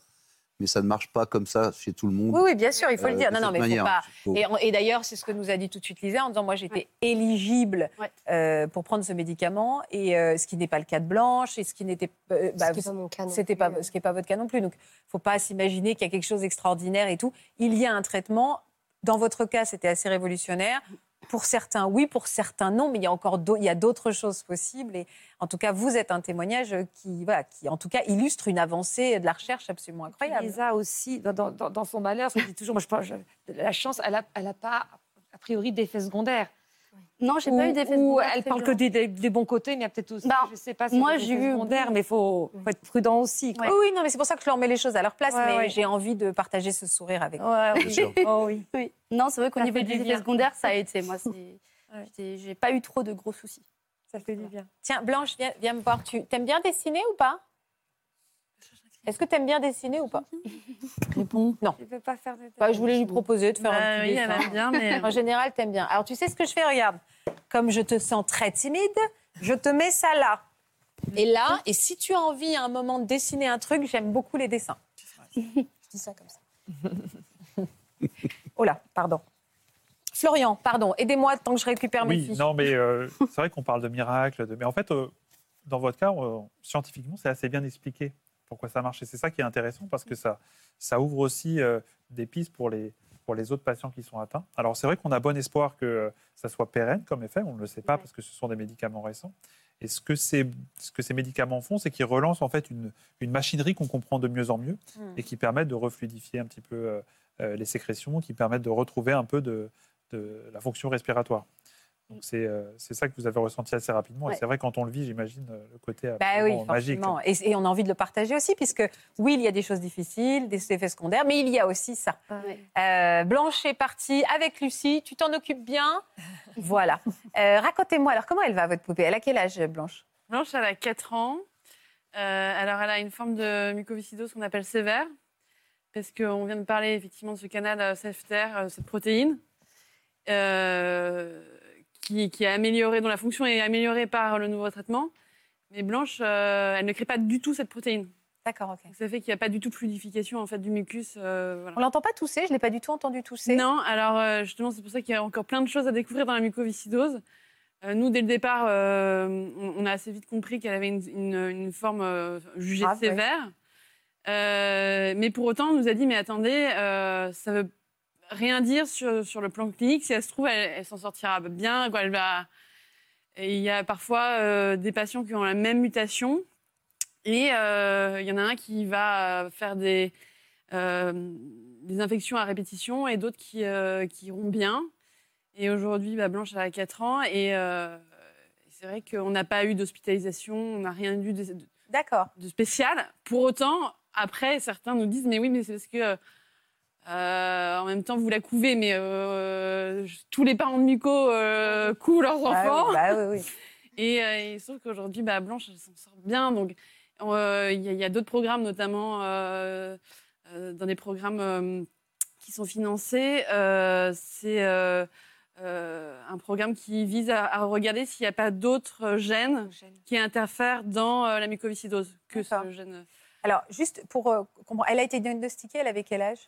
Mais ça ne marche pas comme ça chez tout le monde. Oui, oui, bien sûr, il faut euh, le dire. de Non, non, mais il faut pas... Faut- Et, d'ailleurs, c'est ce que nous a dit tout de suite Lisa en disant moi j'étais éligible Ouais. euh, pour prendre ce médicament et euh, ce qui n'est pas le cas de Blanche et ce qui n'était euh, bah, Ce pas mon cas non c'était plus, pas euh. ce qui n'est pas votre cas non plus. Donc faut pas s'imaginer qu'il y a quelque chose d'extraordinaire et tout. Il y a un traitement. Dans votre cas, c'était assez révolutionnaire. Pour certains, oui, pour certains, non, mais il y a encore d'autres choses possibles. Et en tout cas, vous êtes un témoignage qui, voilà, qui en tout cas illustre une avancée de la recherche absolument incroyable. Lisa aussi, dans, dans- dans- son malheur, ça dit toujours, moi la chance, elle n'a pas, a priori, d'effets secondaires. Non, j'ai pas eu d'effet secondaire elle parle que des, des- des bons côtés, mais il y a peut-être aussi, Bah, je sais pas, si moi, des j'ai eu secondaires, mais il faut, faut être prudent aussi. quoi. Ouais. Oui, oui, non, mais c'est pour ça que je leur mets les choses à leur place. Ouais, mais ouais. j'ai envie de partager ce sourire avec vous. Ouais, oui. sûr. Oh, oui. Oui. Non, c'est vrai qu'au niveau des du effets secondaires, ça a été. Moi, j'ai pas eu trop de gros soucis. Ça fait du bien. Tiens, Blanche, viens, viens me voir. Tu aimes bien dessiner ou pas? Est-ce que tu aimes bien dessiner ou pas Réponds. Non. Tu peux pas faire de Bah, je voulais lui proposer de faire Bah un petit oui, elle dessin. aime bien, mais En général, t'aimes bien. Alors, tu sais ce que je fais Regarde. Comme je te sens très timide, je te mets ça là. Et là, et si tu as envie à un moment de dessiner un truc, j'aime beaucoup les dessins. Je dis ça comme ça. oh là, pardon. Florian, pardon, aidez-moi tant que je récupère mes Oui, fiches. non, mais euh, c'est vrai qu'on parle de miracle. De... Mais en fait, euh, dans votre cas, euh, scientifiquement, c'est assez bien expliqué pourquoi ça marche. Et c'est ça qui est intéressant parce que ça, ça ouvre aussi euh, des pistes pour les, pour les autres patients qui sont atteints. Alors, c'est vrai qu'on a bon espoir que euh, ça soit pérenne comme effet. On ne le sait pas parce que ce sont des médicaments récents. Et ce que ces, ce que ces médicaments font, c'est qu'ils relancent en fait une, une machinerie qu'on comprend de mieux en mieux Hmm. et qui permettent de refluidifier un petit peu euh, les sécrétions, qui permettent de retrouver un peu de, de la fonction respiratoire. Donc c'est euh, c'est ça que vous avez ressenti assez rapidement. Et c'est vrai, quand on le vit, j'imagine euh, le côté Bah oui, magique. Et, et on a envie de le partager aussi, puisque oui, il y a des choses difficiles, des effets secondaires, mais il y a aussi ça. Ouais. Euh, Blanche est partie avec Lucie, tu t'en occupes bien? voilà. Euh, Racontez-moi, alors comment elle va, votre poupée? Elle a quel âge, Blanche? Blanche, elle a 4 ans. Euh, alors, elle a une forme de mucoviscidose qu'on appelle sévère, parce qu'on vient de parler effectivement de ce canal euh, CFTR, cette protéine, euh, qui, qui est améliorée, dont la fonction est améliorée par le nouveau traitement. Mais Blanche, euh, elle ne crée pas du tout cette protéine. D'accord, ok. Ça fait qu'il n'y a pas du tout de fluidification en fait, du mucus. euh, voilà. On l'entend pas tousser, je l'ai pas du tout entendu tousser. Non, alors euh, justement, c'est pour ça qu'il y a encore plein de choses à découvrir dans la mucoviscidose. Euh, nous, dès le départ, on, on a assez vite compris qu'elle avait une, une- une forme jugée sévère. Mais pour autant, on nous a dit, mais attendez, ça veut rien dire sur, sur le plan clinique. Si elle se trouve, elle, elle s'en sortira bien. Quoi, elle va... Et il y a parfois euh, des patients qui ont la même mutation. Et euh, il y en a un qui va faire des, euh, des infections à répétition et d'autres qui, qui iront bien. Et aujourd'hui, bah, Blanche, a 4 ans. Et c'est vrai qu'on n'a pas eu d'hospitalisation, on n'a rien eu de, de- D'accord. de spécial. Pour autant, après, certains nous disent Mais oui, mais c'est parce que. Euh, en même temps, vous la couvez, mais euh, tous les parents de Muco euh, couvent leurs Bah enfants. oui, bah oui, oui. Et euh, il se trouve qu'aujourd'hui, bah, Blanche, elle s'en sort bien. Donc, euh, il y a, d'autres programmes, notamment euh, euh, dans des programmes euh, qui sont financés. Euh, c'est euh, euh, un programme qui vise à, à regarder s'il n'y a pas d'autres gènes qui interfèrent dans euh, la mucoviscidose que ce gène. Alors, juste pour euh, comprendre, elle a été diagnostiquée, elle avait quel âge?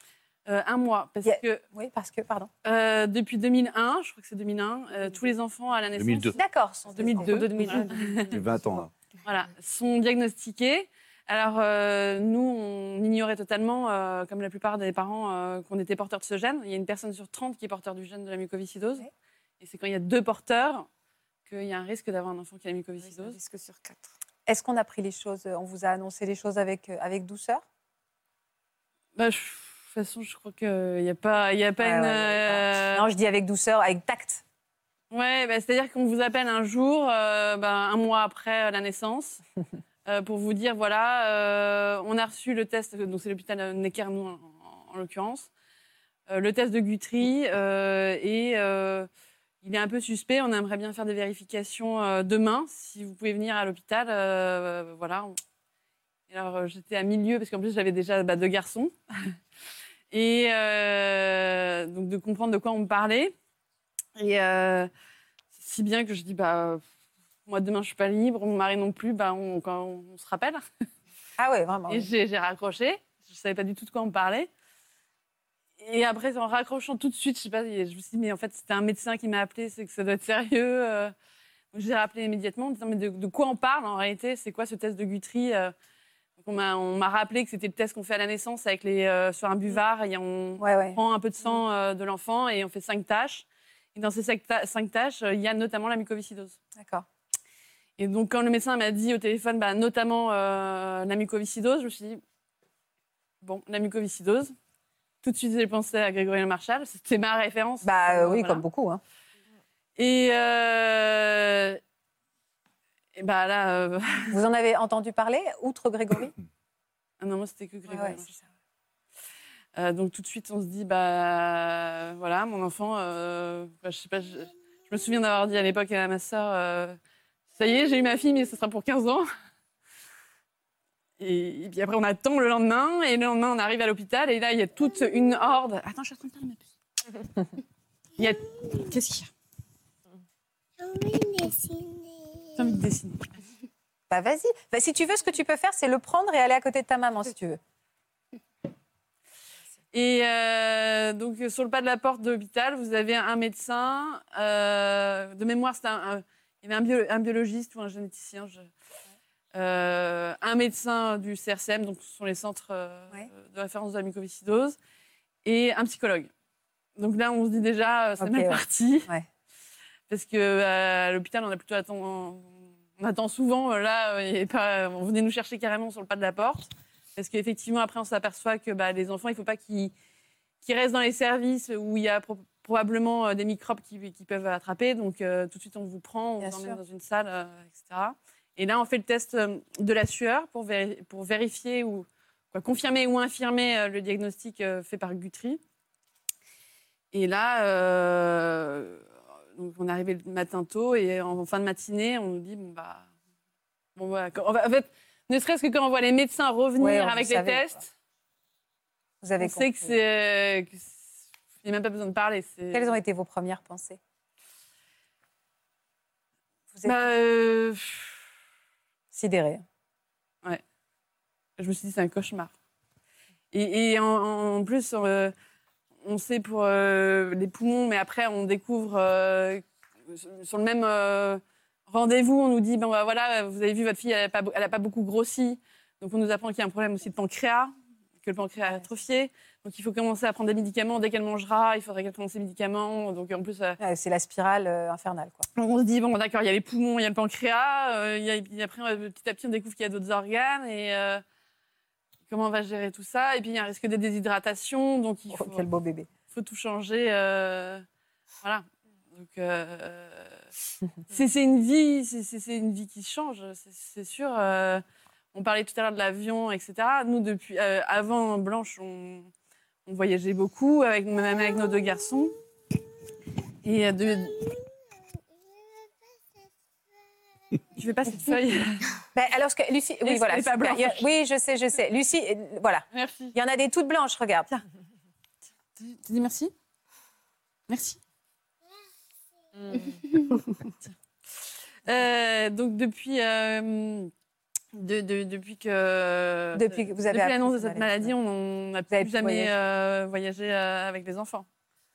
Euh, un mois, parce que Oui, parce que, pardon. euh, depuis 2001, je crois que c'est 2001, euh, tous les enfants à la naissance 2002. D'accord, sont 2002. 2002. J'ai 20 ans là. voilà, sont diagnostiqués. Alors, euh, nous, on ignorait totalement, euh, comme la plupart des parents, euh, qu'on était porteurs de ce gène. Il y a une personne sur 30 qui est porteur du gène de la mucoviscidose. Et c'est quand il y a deux porteurs qu'il y a un risque d'avoir un enfant qui a la mucoviscidose. risque sur quatre. Est-ce qu'on a pris les choses, on vous a annoncé les choses avec, avec douceur? Bah, je- façon, je crois qu'il n'y a pas, il y a pas Ouais, une. ouais, euh, Non, je dis avec douceur, avec tact. Ouais, bah, c'est-à-dire qu'on vous appelle un jour, euh, bah, un mois après la naissance, euh, pour vous dire voilà, euh, on a reçu le test, donc c'est l'hôpital Necker, nous en, en l'occurrence. euh, le test de Guthrie euh, et euh, il est un peu suspect. On aimerait bien faire des vérifications euh, demain. Si vous pouvez venir à l'hôpital, euh, voilà. Alors euh, j'étais à milieu parce qu'en plus j'avais déjà bah, deux garçons et euh, donc de comprendre de quoi on me parlait et euh, si bien que je dis bah moi demain je suis pas libre, mon mari non plus, bah on, quand on, se rappelle. Ah ouais, vraiment. Et j'ai j'ai raccroché. Je savais pas du tout de quoi on me parlait. Et après, en raccrochant tout de suite, je sais pas, je me suis dit, mais en fait, c'était un médecin qui m'a appelé, c'est que ça doit être sérieux. euh. Donc, j'ai rappelé immédiatement en disant, mais de, de quoi on parle en réalité? C'est quoi ce test de Guthrie on m'a- rappelé que c'était le test qu'on fait à la naissance avec les, euh, sur un buvard. Et on Ouais, ouais. prend un peu de sang euh, de l'enfant et on fait cinq tâches. Et dans ces cinq, ta- cinq tâches, euh, il y a notamment la mucoviscidose. D'accord. Et donc, quand le médecin m'a dit au téléphone, bah, notamment la mucoviscidose, je me suis dit, bon, la mucoviscidose. Tout de suite, j'ai pensé à Grégory Le Marchal. C'était ma référence. Bah oui, voilà. comme beaucoup. Hein. Et, euh, et bah là, euh, Vous en avez entendu parler, outre Grégory ah non, moi, c'était que Grégory. Ouais, ouais, Le c'est ça. Euh, donc tout de suite, on se dit, bah voilà, mon enfant, euh, bah, je sais pas, je, je me souviens d'avoir dit à l'époque à ma sœur, euh, ça y est, j'ai eu ma fille, mais ce sera pour 15 ans. Et, et puis après, on attend le lendemain, et le lendemain, on arrive à l'hôpital, et là, il y a toute une horde. Attends, je suis en train de ma puce. Il y a... Qu'est-ce qu'il y a? J'ai envie de dessiner. Bah vas-y. Bah, si tu veux, ce que tu peux faire, c'est le prendre et aller à côté de ta maman, si tu veux. Et euh, donc, sur le pas de la porte de l'hôpital, vous avez un médecin. euh, de mémoire, c'était un, un- il y avait un, bio- un biologiste ou un généticien. je- euh, un médecin du CRCM, donc ce sont les centres Ouais. de référence de la mucoviscidose, et un psychologue. Donc là, on se dit déjà, c'est Ok, mal ouais. parti. Ouais. Parce que euh, à l'hôpital, on a plutôt attend, on attend souvent. euh, Là, euh, pas, on venait nous chercher carrément sur le pas de la porte. Parce qu'effectivement, après, on s'aperçoit que bah, les enfants, il ne faut pas qu'ils restent dans les services où il y a pro- probablement des microbes qui, qui peuvent attraper. Donc, euh, tout de suite, on vous prend, on Bien vous emmène sûr. dans une salle, euh, etc. Et là, on fait le test de la sueur pour, véri- pour vérifier ou quoi, confirmer ou infirmer le diagnostic fait par Guthrie. Et là, euh, donc on est arrivé le matin tôt et en fin de matinée, on nous dit bon bah, bon voilà. Quand- en fait, ne serait-ce que quand on voit les médecins revenir Ouais, on avec les savez, tests, Vous avez on sait que compris. c'est, que c'est- il n'y a même pas besoin de parler. c'est- Quelles ont été vos premières pensées? Vous êtes Bah, euh, sidéré. je me suis dit c'est un cauchemar. Et, et en, en plus, euh, on sait pour euh, les poumons, mais après on découvre euh, sur le même euh, rendez-vous, on nous dit ben bah, voilà, vous avez vu votre fille, elle n'a pas, beaucoup grossi, donc on nous apprend qu'il y a un problème aussi de pancréas, que le pancréas est atrophié, donc il faut commencer à prendre des médicaments dès qu'elle mangera, il faudrait qu'elle prenne ses médicaments, donc en plus. Ouais, c'est la spirale infernale, quoi. donc on se dit, bon, d'accord, il y a les poumons, il y a le pancréas, il y a- et après, petit à petit, on découvre qu'il y a d'autres organes, et comment on va gérer tout ça Et puis, il y a un risque de déshydratation, donc il Oh, faut, quel beau bébé. faut tout changer. euh, voilà. Donc, euh, c'est une vie, c'est- une vie qui change, c'est- sûr. euh, on parlait tout à l'heure de l'avion, etc. Nous, depuis, avant Blanche, on, on voyageait beaucoup, avec, même avec nos deux garçons. Et de, Veux pas cette feuille Ben, alors, ce que, Lucie, oui, voilà. pas a- oui, je sais, je sais. Lucie, euh, voilà. Merci. Il y en a des toutes blanches, regarde. Tu dis merci? Merci. Euh, donc depuis, euh, de- de- depuis que Depuis que vous avez l'annonce de cette maladie, maladie, on n'a plus jamais voyager. euh, voyagé euh, avec les enfants.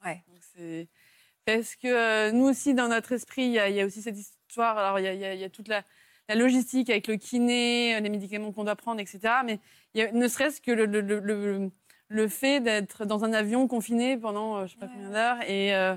Ouais. Donc, c'est- Parce que euh, nous aussi, dans notre esprit, il y, y a aussi cette histoire. Alors, il y a, y y toute la, la logistique avec le kiné, euh, les médicaments qu'on doit prendre, etc. Mais y a, ne serait-ce que le, le- le- le- le fait d'être dans un avion confiné pendant euh, je sais pas combien d'heures et euh,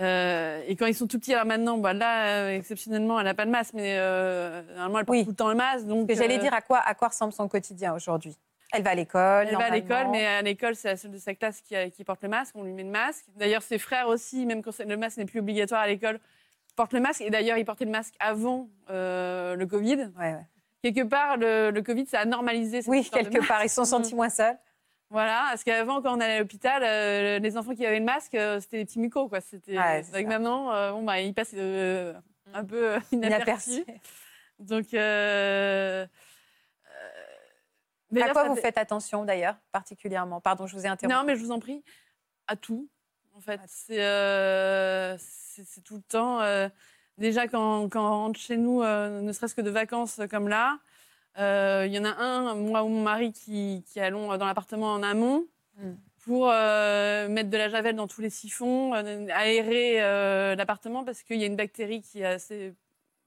euh, et quand ils sont tout petits, alors maintenant, bah là, euh, exceptionnellement, elle n'a pas de masque, mais euh, normalement, elle porte Oui. tout le temps le masque. Donc, J'allais dire à quoi, à quoi ressemble son quotidien aujourd'hui? Elle va à l'école. elle va à l'école, mais à l'école, c'est la seule de sa classe qui, porte le masque. On lui met le masque. D'ailleurs, ses frères aussi, même quand le masque n'est plus obligatoire à l'école, portent le masque. Et d'ailleurs, ils portaient le masque avant euh, le Covid. Ouais, ouais. Quelque part, le, le Covid, ça a normalisé cette Oui, quelque part, ils se sont sentis moins seuls. Voilà, parce qu'avant, quand on allait à l'hôpital, euh, les enfants qui avaient le masque, euh, c'était des petits mucos, quoi. C'était Ouais, avec maintenant, euh, bon bah, ils passent euh, un peu euh, inaperçus. Inaperçu. Donc, euh, euh, À quoi vous faites attention d'ailleurs, particulièrement? Pardon, je vous ai interrompu. Non, mais je vous en prie, à tout. En fait, c'est euh, c'est tout le temps. euh, déjà, quand, quand on rentre chez nous, euh, ne serait-ce que de vacances comme là, il y en a un, moi ou mon mari, qui, qui allons dans l'appartement en amont Mm. pour euh, mettre de la javel dans tous les siphons, euh, aérer euh, l'appartement parce qu'il y a une bactérie qui est assez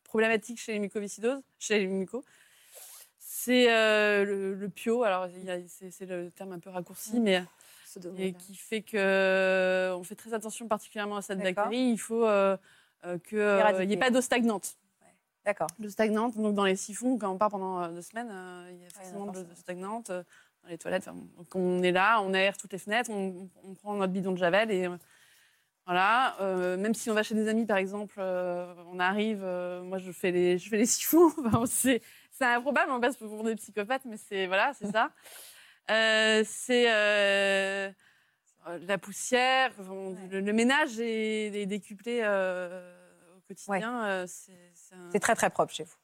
problématique chez les mucoviscidoses, chez les mucos. C'est le, le pio. Alors, c'est c'est le terme un peu raccourci, mais et qui fait que euh, on fait très attention particulièrement à cette bactérie. Il faut euh, euh, qu'il n'y ait pas d'eau stagnante. D'accord. Stagnante, donc dans les siphons, quand on part pendant euh, deux semaines, euh, il y a forcément de d'accord, l'eau stagnante euh, dans les toilettes. Enfin, donc on est là, on aère toutes les fenêtres, on, on prend notre bidon de javel et euh, voilà. euh, même si on va chez des amis, par exemple, euh, on arrive, euh, moi je fais les, je fais les siphons. C'est c'est improbable, on passe pour des psychopathes, mais c'est voilà, c'est ça. Euh, c'est euh, la poussière, le, le ménage est, est décuplé euh, au quotidien. euh, c'est un- très très propre chez vous.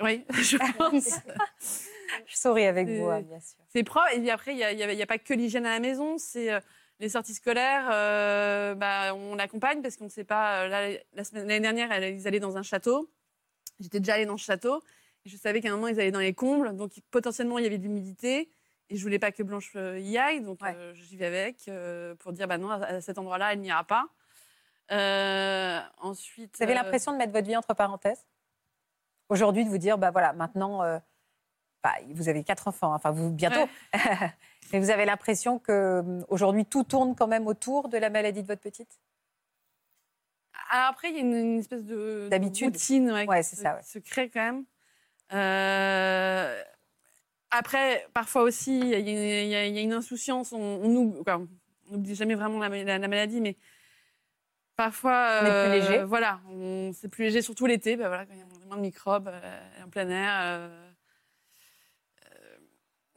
Oui, je pense. Je souris avec vous, hein, bien sûr. C'est propre. Et puis après, il n'y a, y a- il y a pas que l'hygiène à la maison. C'est euh, les sorties scolaires. euh, bah, on l'accompagne parce qu'on ne sait pas. là, la semaine- L'année dernière, elle- ils allaient dans un château. J'étais déjà allée dans ce château. Je savais qu'à un moment, ils allaient dans les combles. Donc, potentiellement, il y avait de l'humidité. Et je voulais pas que Blanche euh, y aille. Donc, euh, j'y vais avec euh, pour dire bah non, à, cet endroit-là, elle n'ira pas. Euh, ensuite. Vous avez l'impression de mettre votre vie entre parenthèses? Aujourd'hui, de vous dire, bah voilà, maintenant, bah, vous avez quatre enfants, enfin vous bientôt, mais vous avez l'impression que hum, aujourd'hui tout tourne quand même autour de la maladie de votre petite? Alors après, il y a une, une espèce de de D'habitude. routine ouais, Ouais, qui c'est se- ça, ouais. qui se crée quand même. Euh, Après, parfois aussi, il y, a- y y une insouciance. On n'oublie jamais vraiment la, la- la maladie, mais parfois, On est plus léger. Voilà, c'est plus léger, surtout l'été. bah voilà, quand il y a moins de microbes euh, en plein air. euh, euh,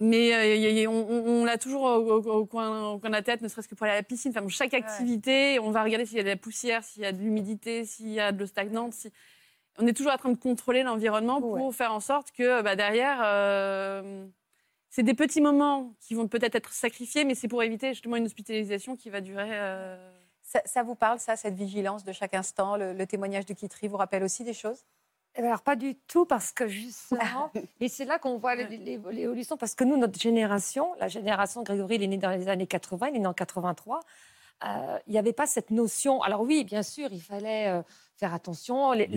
mais euh, on, l'a toujours au, coin, de la tête, ne serait-ce que pour aller à la piscine. Enfin, chaque activité, on va regarder s'il y a de la poussière, s'il y a de l'humidité, s'il y a de l'eau stagnante. On est toujours en train de contrôler l'environnement pour faire en sorte que bah, derrière, euh, c'est des petits moments qui vont peut-être être sacrifiés, mais c'est pour éviter justement une hospitalisation qui va durer. euh, ça, ça vous parle, ça, cette vigilance de chaque instant Le, le témoignage de Kitry vous rappelle aussi des choses? Eh ben Alors pas du tout parce que justement, et c'est là qu'on voit l'é- l'é- l'évolution parce que nous, notre génération, la génération Grégory, il est né dans les années 80, il est né en 83, euh, il n'y avait pas cette notion. Alors oui, bien sûr, il fallait euh, faire attention. Les-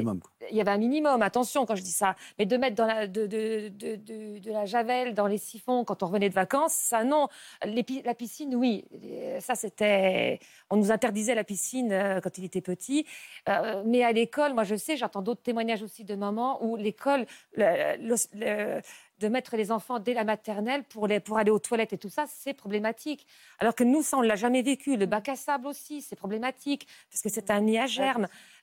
il y avait un minimum, attention quand je dis ça, mais de mettre dans la, de, de, de, de- de la javel dans les siphons quand on revenait de vacances, ça non. Les la piscine, oui, Euh, ça c'était. On nous interdisait la piscine euh, quand il était petit, Euh, mais à l'école, moi je sais, j'entends d'autres témoignages aussi de mamans où l'école, le- le- le- de mettre les enfants dès la maternelle pour, aller aux toilettes et tout ça, c'est problématique. Alors que nous, ça, on ne l'a jamais vécu. Le bac à sable aussi, c'est problématique, parce que c'est un nid à.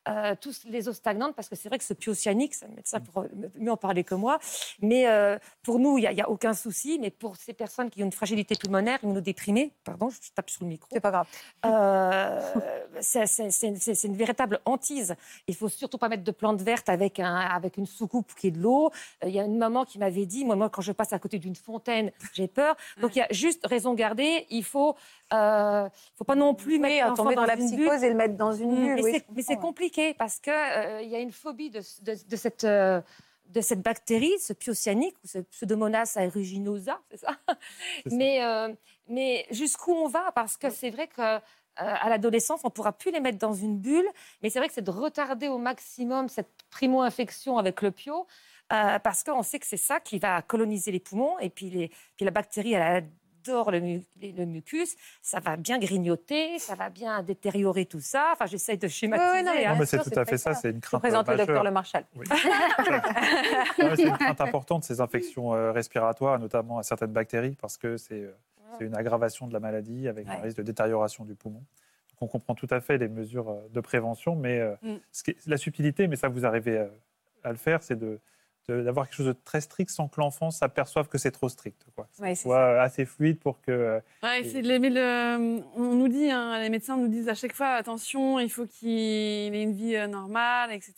Euh, tous les eaux stagnantes, parce que c'est vrai que ce piocyanique, c'est un médecin pour mieux en parler que moi, mais euh, pour nous, il n'y a, aucun souci, mais pour ces personnes qui ont une fragilité pulmonaire, immunodéprimée, pardon, je tape sur le micro. C'est pas grave. c'est une véritable hantise. Il faut surtout pas mettre de plantes vertes avec, un, avec une soucoupe qui est de l'eau. Euh, Il y a une maman qui m'avait dit, moi, moi, quand je passe à côté d'une fontaine, j'ai peur. Donc il y a juste raison garder. Il faut, euh, faut pas non plus mettre l'enfant tomber dans la une psychose bulle. et le mettre dans une Mm, bulle, Mais oui, c'est- je compliqué parce que euh, y a une phobie de, de- de cette. euh, de cette bactérie, ce piocyanique ou ce Pseudomonas aeruginosa, c'est ça? Mais, euh, mais jusqu'où on va? Parce que c'est vrai que euh, à l'adolescence, on ne pourra plus les mettre dans une bulle, mais c'est vrai que c'est de retarder au maximum cette primo-infection avec le pio, euh, parce qu'on sait que c'est ça qui va coloniser les poumons, et puis, les, puis la bactérie, elle adore le, mu- le mucus, ça va bien grignoter, ça va bien détériorer tout ça. Enfin, j'essaye de schématiser. Oui, oui, non, mais hein. Non, mais c'est tout à fait ça, c'est une Je crainte présente le docteur. Le Marchal. Oui. C'est une crainte importante, ces infections euh, respiratoires, notamment à certaines bactéries, parce que c'est euh, c'est une aggravation de la maladie avec un risque de détérioration du poumon. Donc on comprend tout à fait les mesures euh, de prévention, mais Mm. ce qui est- la subtilité, mais ça vous arrivez à le faire, c'est de- d'avoir quelque chose de très strict sans que l'enfant s'aperçoive que c'est trop strict. Quoi. Ouais, c'est soit euh, assez fluide pour que. euh, c'est de le- On nous dit, hein, les médecins nous disent à chaque fois, attention, il faut qu'il ait une vie euh, normale, etc.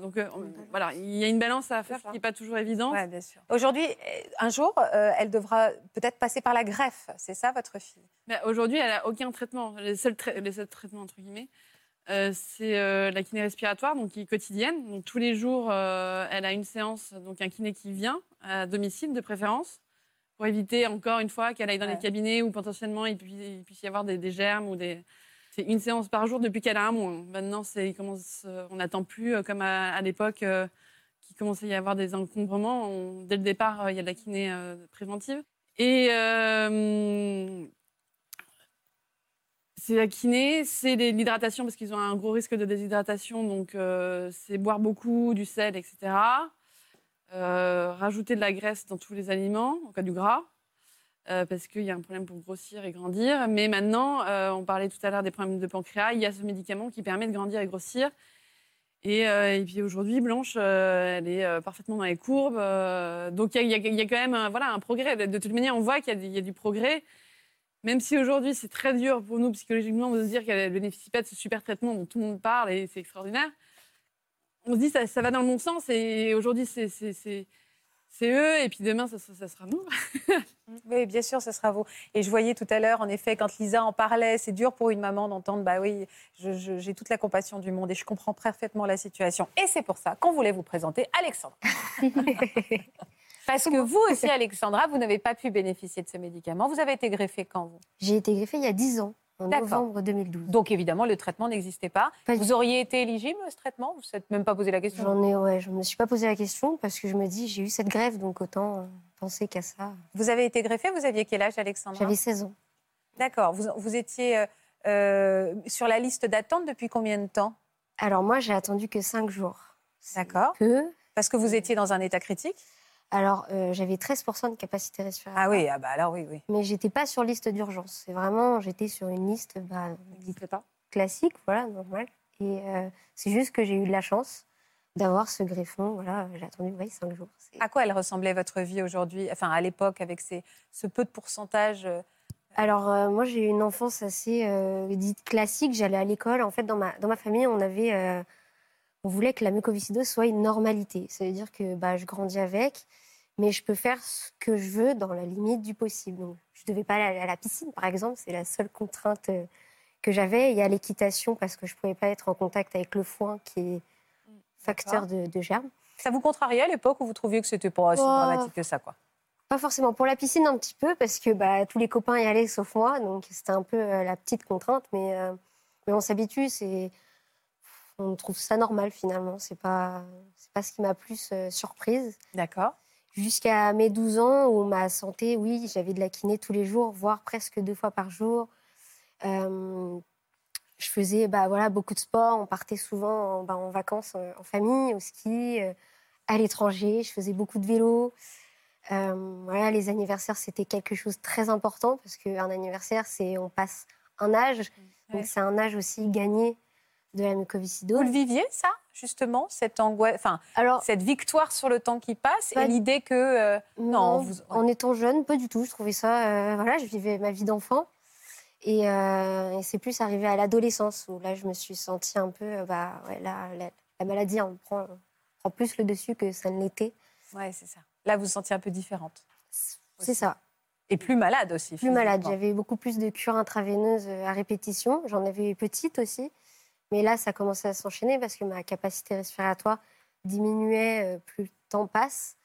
Donc euh, on- voilà, il y a une balance à faire qui n'est pas toujours évidente. Ouais, bien sûr. Aujourd'hui, euh, un jour, euh, elle devra peut-être passer par la greffe. C'est ça, votre fille? Mais Aujourd'hui, elle n'a aucun traitement. Les seuls, les seuls traitements, entre guillemets, euh, c'est euh, la kiné respiratoire, donc qui est quotidienne. Donc, tous les jours, euh, elle a une séance, donc un kiné qui vient, à domicile de préférence, pour éviter encore une fois qu'elle aille dans Ouais. les cabinets où potentiellement il puisse, il puisse y avoir des, des germes ou des. C'est une séance par jour depuis qu'elle a un mois. Maintenant, c'est, il commence, on n'attend plus comme à, à l'époque qu'il commençait à y avoir des encombrements. On- dès le départ, il y a de la kiné préventive. Et c'est la kiné, c'est l'hydratation parce qu'ils ont un gros risque de déshydratation, donc euh, c'est boire beaucoup, du sel, etc. Euh, rajouter de la graisse dans tous les aliments, en cas du gras, euh, parce qu'il y a un problème pour grossir et grandir. Mais maintenant, on parlait tout à l'heure des problèmes de pancréas, il y a ce médicament qui permet de grandir et grossir. Et, puis aujourd'hui, Blanche, elle est parfaitement dans les courbes. donc il y, a- quand même voilà, un progrès. De, toute manière, on voit qu'il y, a du progrès. Même si aujourd'hui, c'est très dur pour nous psychologiquement de se dire qu'elle ne bénéficie pas de ce super traitement dont tout le monde parle et c'est extraordinaire. On se dit ça, ça va dans le bon sens et aujourd'hui, c'est c'est- c'est- c'est eux et puis demain, ça, ça- ça sera nous. Oui, bien sûr, ce sera vous. Et je voyais tout à l'heure, en effet, quand Lisa en parlait, c'est dur pour une maman d'entendre, bah oui, je- je- j'ai toute la compassion du monde et je comprends parfaitement la situation. Et c'est pour ça qu'on voulait vous présenter Alexandra. Parce que vous aussi, Alexandra, vous n'avez pas pu bénéficier de ce médicament. Vous avez été greffée quand vous? J'ai été greffée il y a 10 ans, en novembre 2012. Donc évidemment, le traitement n'existait pas. Vous auriez été éligible à ce traitement? Vous ne vous même pas posé la question? J'en ai, ouais, je me suis pas posé la question parce que je me dis, j'ai eu cette grève, donc autant euh, penser qu'à ça. Vous avez été greffée, vous aviez quel âge, Alexandra? J'avais 16 ans. D'accord. Vous, vous étiez euh, euh, sur la liste d'attente depuis combien de temps? Alors moi, j'ai attendu que 5 jours. D'accord. Peu. Parce que vous étiez dans un état critique? Alors, euh, j'avais 13% de capacité respiratoire. Ah oui, ah bah alors oui, oui. Mais j'étais pas sur liste d'urgence. C'est vraiment, j'étais sur une liste bah, pas. classique, voilà, normal. Et euh, c'est juste que j'ai eu de la chance d'avoir ce greffon. Voilà, j'ai attendu oui, 5 jours. À quoi elle ressemblait votre vie aujourd'hui, enfin à l'époque, avec ces, ce peu de pourcentage euh, Alors, euh, moi, j'ai eu une enfance assez euh, dite classique. J'allais à l'école. En fait, dans ma, dans ma famille, on avait. euh, on voulait que la mucoviscidose soit une normalité. Ça veut dire que bah, je grandis avec, mais je peux faire ce que je veux dans la limite du possible. Donc, je ne devais pas aller à la piscine, par exemple. C'est la seule contrainte euh, que j'avais. Il y a l'équitation, parce que je ne pouvais pas être en contact avec le foin, qui est facteur de, de germes. Ça vous contrariait à l'époque ou vous trouviez que c'était pas si Oh. dramatique que ça quoi? Pas forcément pour la piscine un petit peu parce que bah, tous les copains y allaient sauf moi, donc c'était un peu euh, la petite contrainte, mais, euh, mais on s'habitue, c'est on trouve ça normal finalement. C'est pas c'est pas ce qui m'a plus euh, surprise. D'accord. Jusqu'à mes 12 ans où ma santé, oui, j'avais de la kiné tous les jours, voire presque deux fois par jour. Euh, je faisais bah, voilà, beaucoup de sport, on partait souvent en, bah, en vacances euh, en famille, au ski, euh, à l'étranger, je faisais beaucoup de vélo. Euh, voilà, les anniversaires, c'était quelque chose de très important parce qu'un anniversaire, c'est on passe un âge, Ouais. donc c'est un âge aussi gagné de la mucoviscidose. Vous le viviez ça? Justement cette angoisse, enfin Alors, cette victoire sur le temps qui passe Pas et l'idée que euh, Non, vous- en étant jeune, pas du tout. Je trouvais ça, euh, voilà, je vivais ma vie d'enfant. Et, euh, et c'est plus arrivé à l'adolescence où là, je me suis sentie un peu, bah, ouais, là, la, la maladie en prend, prend plus le dessus que ça ne l'était. ouais c'est ça. Là vous vous sentiez un peu différente C'est ça. et plus malade aussi. Plus malade. J'avais beaucoup plus de cures intraveineuses à répétition. J'en avais eu petite aussi. Mais là, ça commençait à s'enchaîner parce que ma capacité respiratoire diminuait euh, plus le temps passe.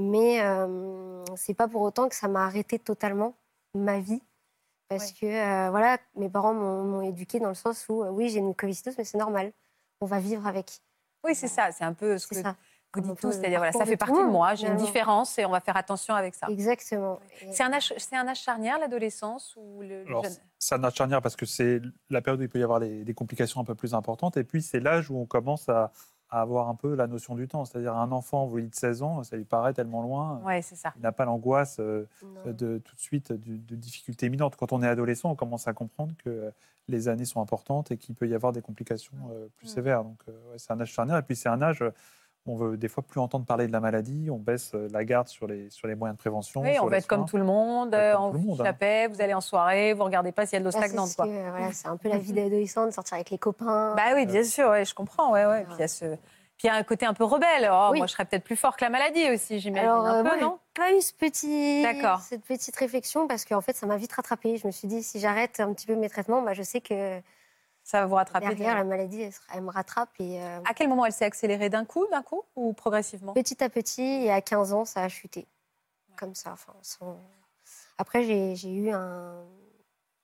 Mais euh, c'est pas pour autant que ça m'a arrêté totalement ma vie. Parce Ouais. que euh, voilà, mes parents m'ont éduquée dans le sens où euh, oui, j'ai une mucoviscidose, mais c'est normal. On va vivre avec. Oui c'est ça, c'est un peu ce que ça. Dites tous, c'est-à-dire voilà, ça fait partie de moi, j'ai une différence et on va faire attention avec ça. Exactement. C'est un âge, c'est un âge charnière l'adolescence ou le, Alors, jeune c'est un âge charnière parce que c'est la période où il peut y avoir des, des complications un peu plus importantes. Et puis, c'est l'âge où on commence à, à avoir un peu la notion du temps. C'est-à-dire, un enfant, vous dites 16 ans, ça lui paraît tellement loin. Ouais c'est ça. Il n'a pas l'angoisse euh, de tout de suite de, de difficultés imminentes. Quand on est adolescent, on commence à comprendre que euh, les années sont importantes et qu'il peut y avoir des complications euh, plus Mm. sévères. Donc, euh, ouais, c'est un âge charnière. Et puis, c'est un âge on veut des fois plus entendre parler de la maladie, on baisse euh, la garde sur les, sur les moyens de prévention. Oui, sur on va être comme tout le monde, On tout le monde, hein. vous allez en soirée, vous regardez pas s'il y a de l'eau c'est stagnante. ce voilà, c'est un peu la vie d'adolescente, sortir avec les copains. Bah oui, bien sûr, ouais, je comprends. Ouais, ouais. Puis il y a ce... Puis il y a un côté un peu rebelle. Oh, Oui. Moi, je serais peut-être plus fort que la maladie aussi, j'imagine. Alors, un euh, peu, moi, non? pas eu ce petit, D'accord. cette petite réflexion parce qu'en fait, ça m'a vite rattrapée. Je me suis dit, si j'arrête un petit peu mes traitements, bah, je sais que Ça va vous rattraper. derrière, la maladie, elle, me rattrape. Et, euh, À quel moment elle s'est accélérée D'un coup, d'un coup ou progressivement? Petit à petit, et à 15 ans, ça a chuté. Comme ça. Enfin, sans- Après, j'ai eu un.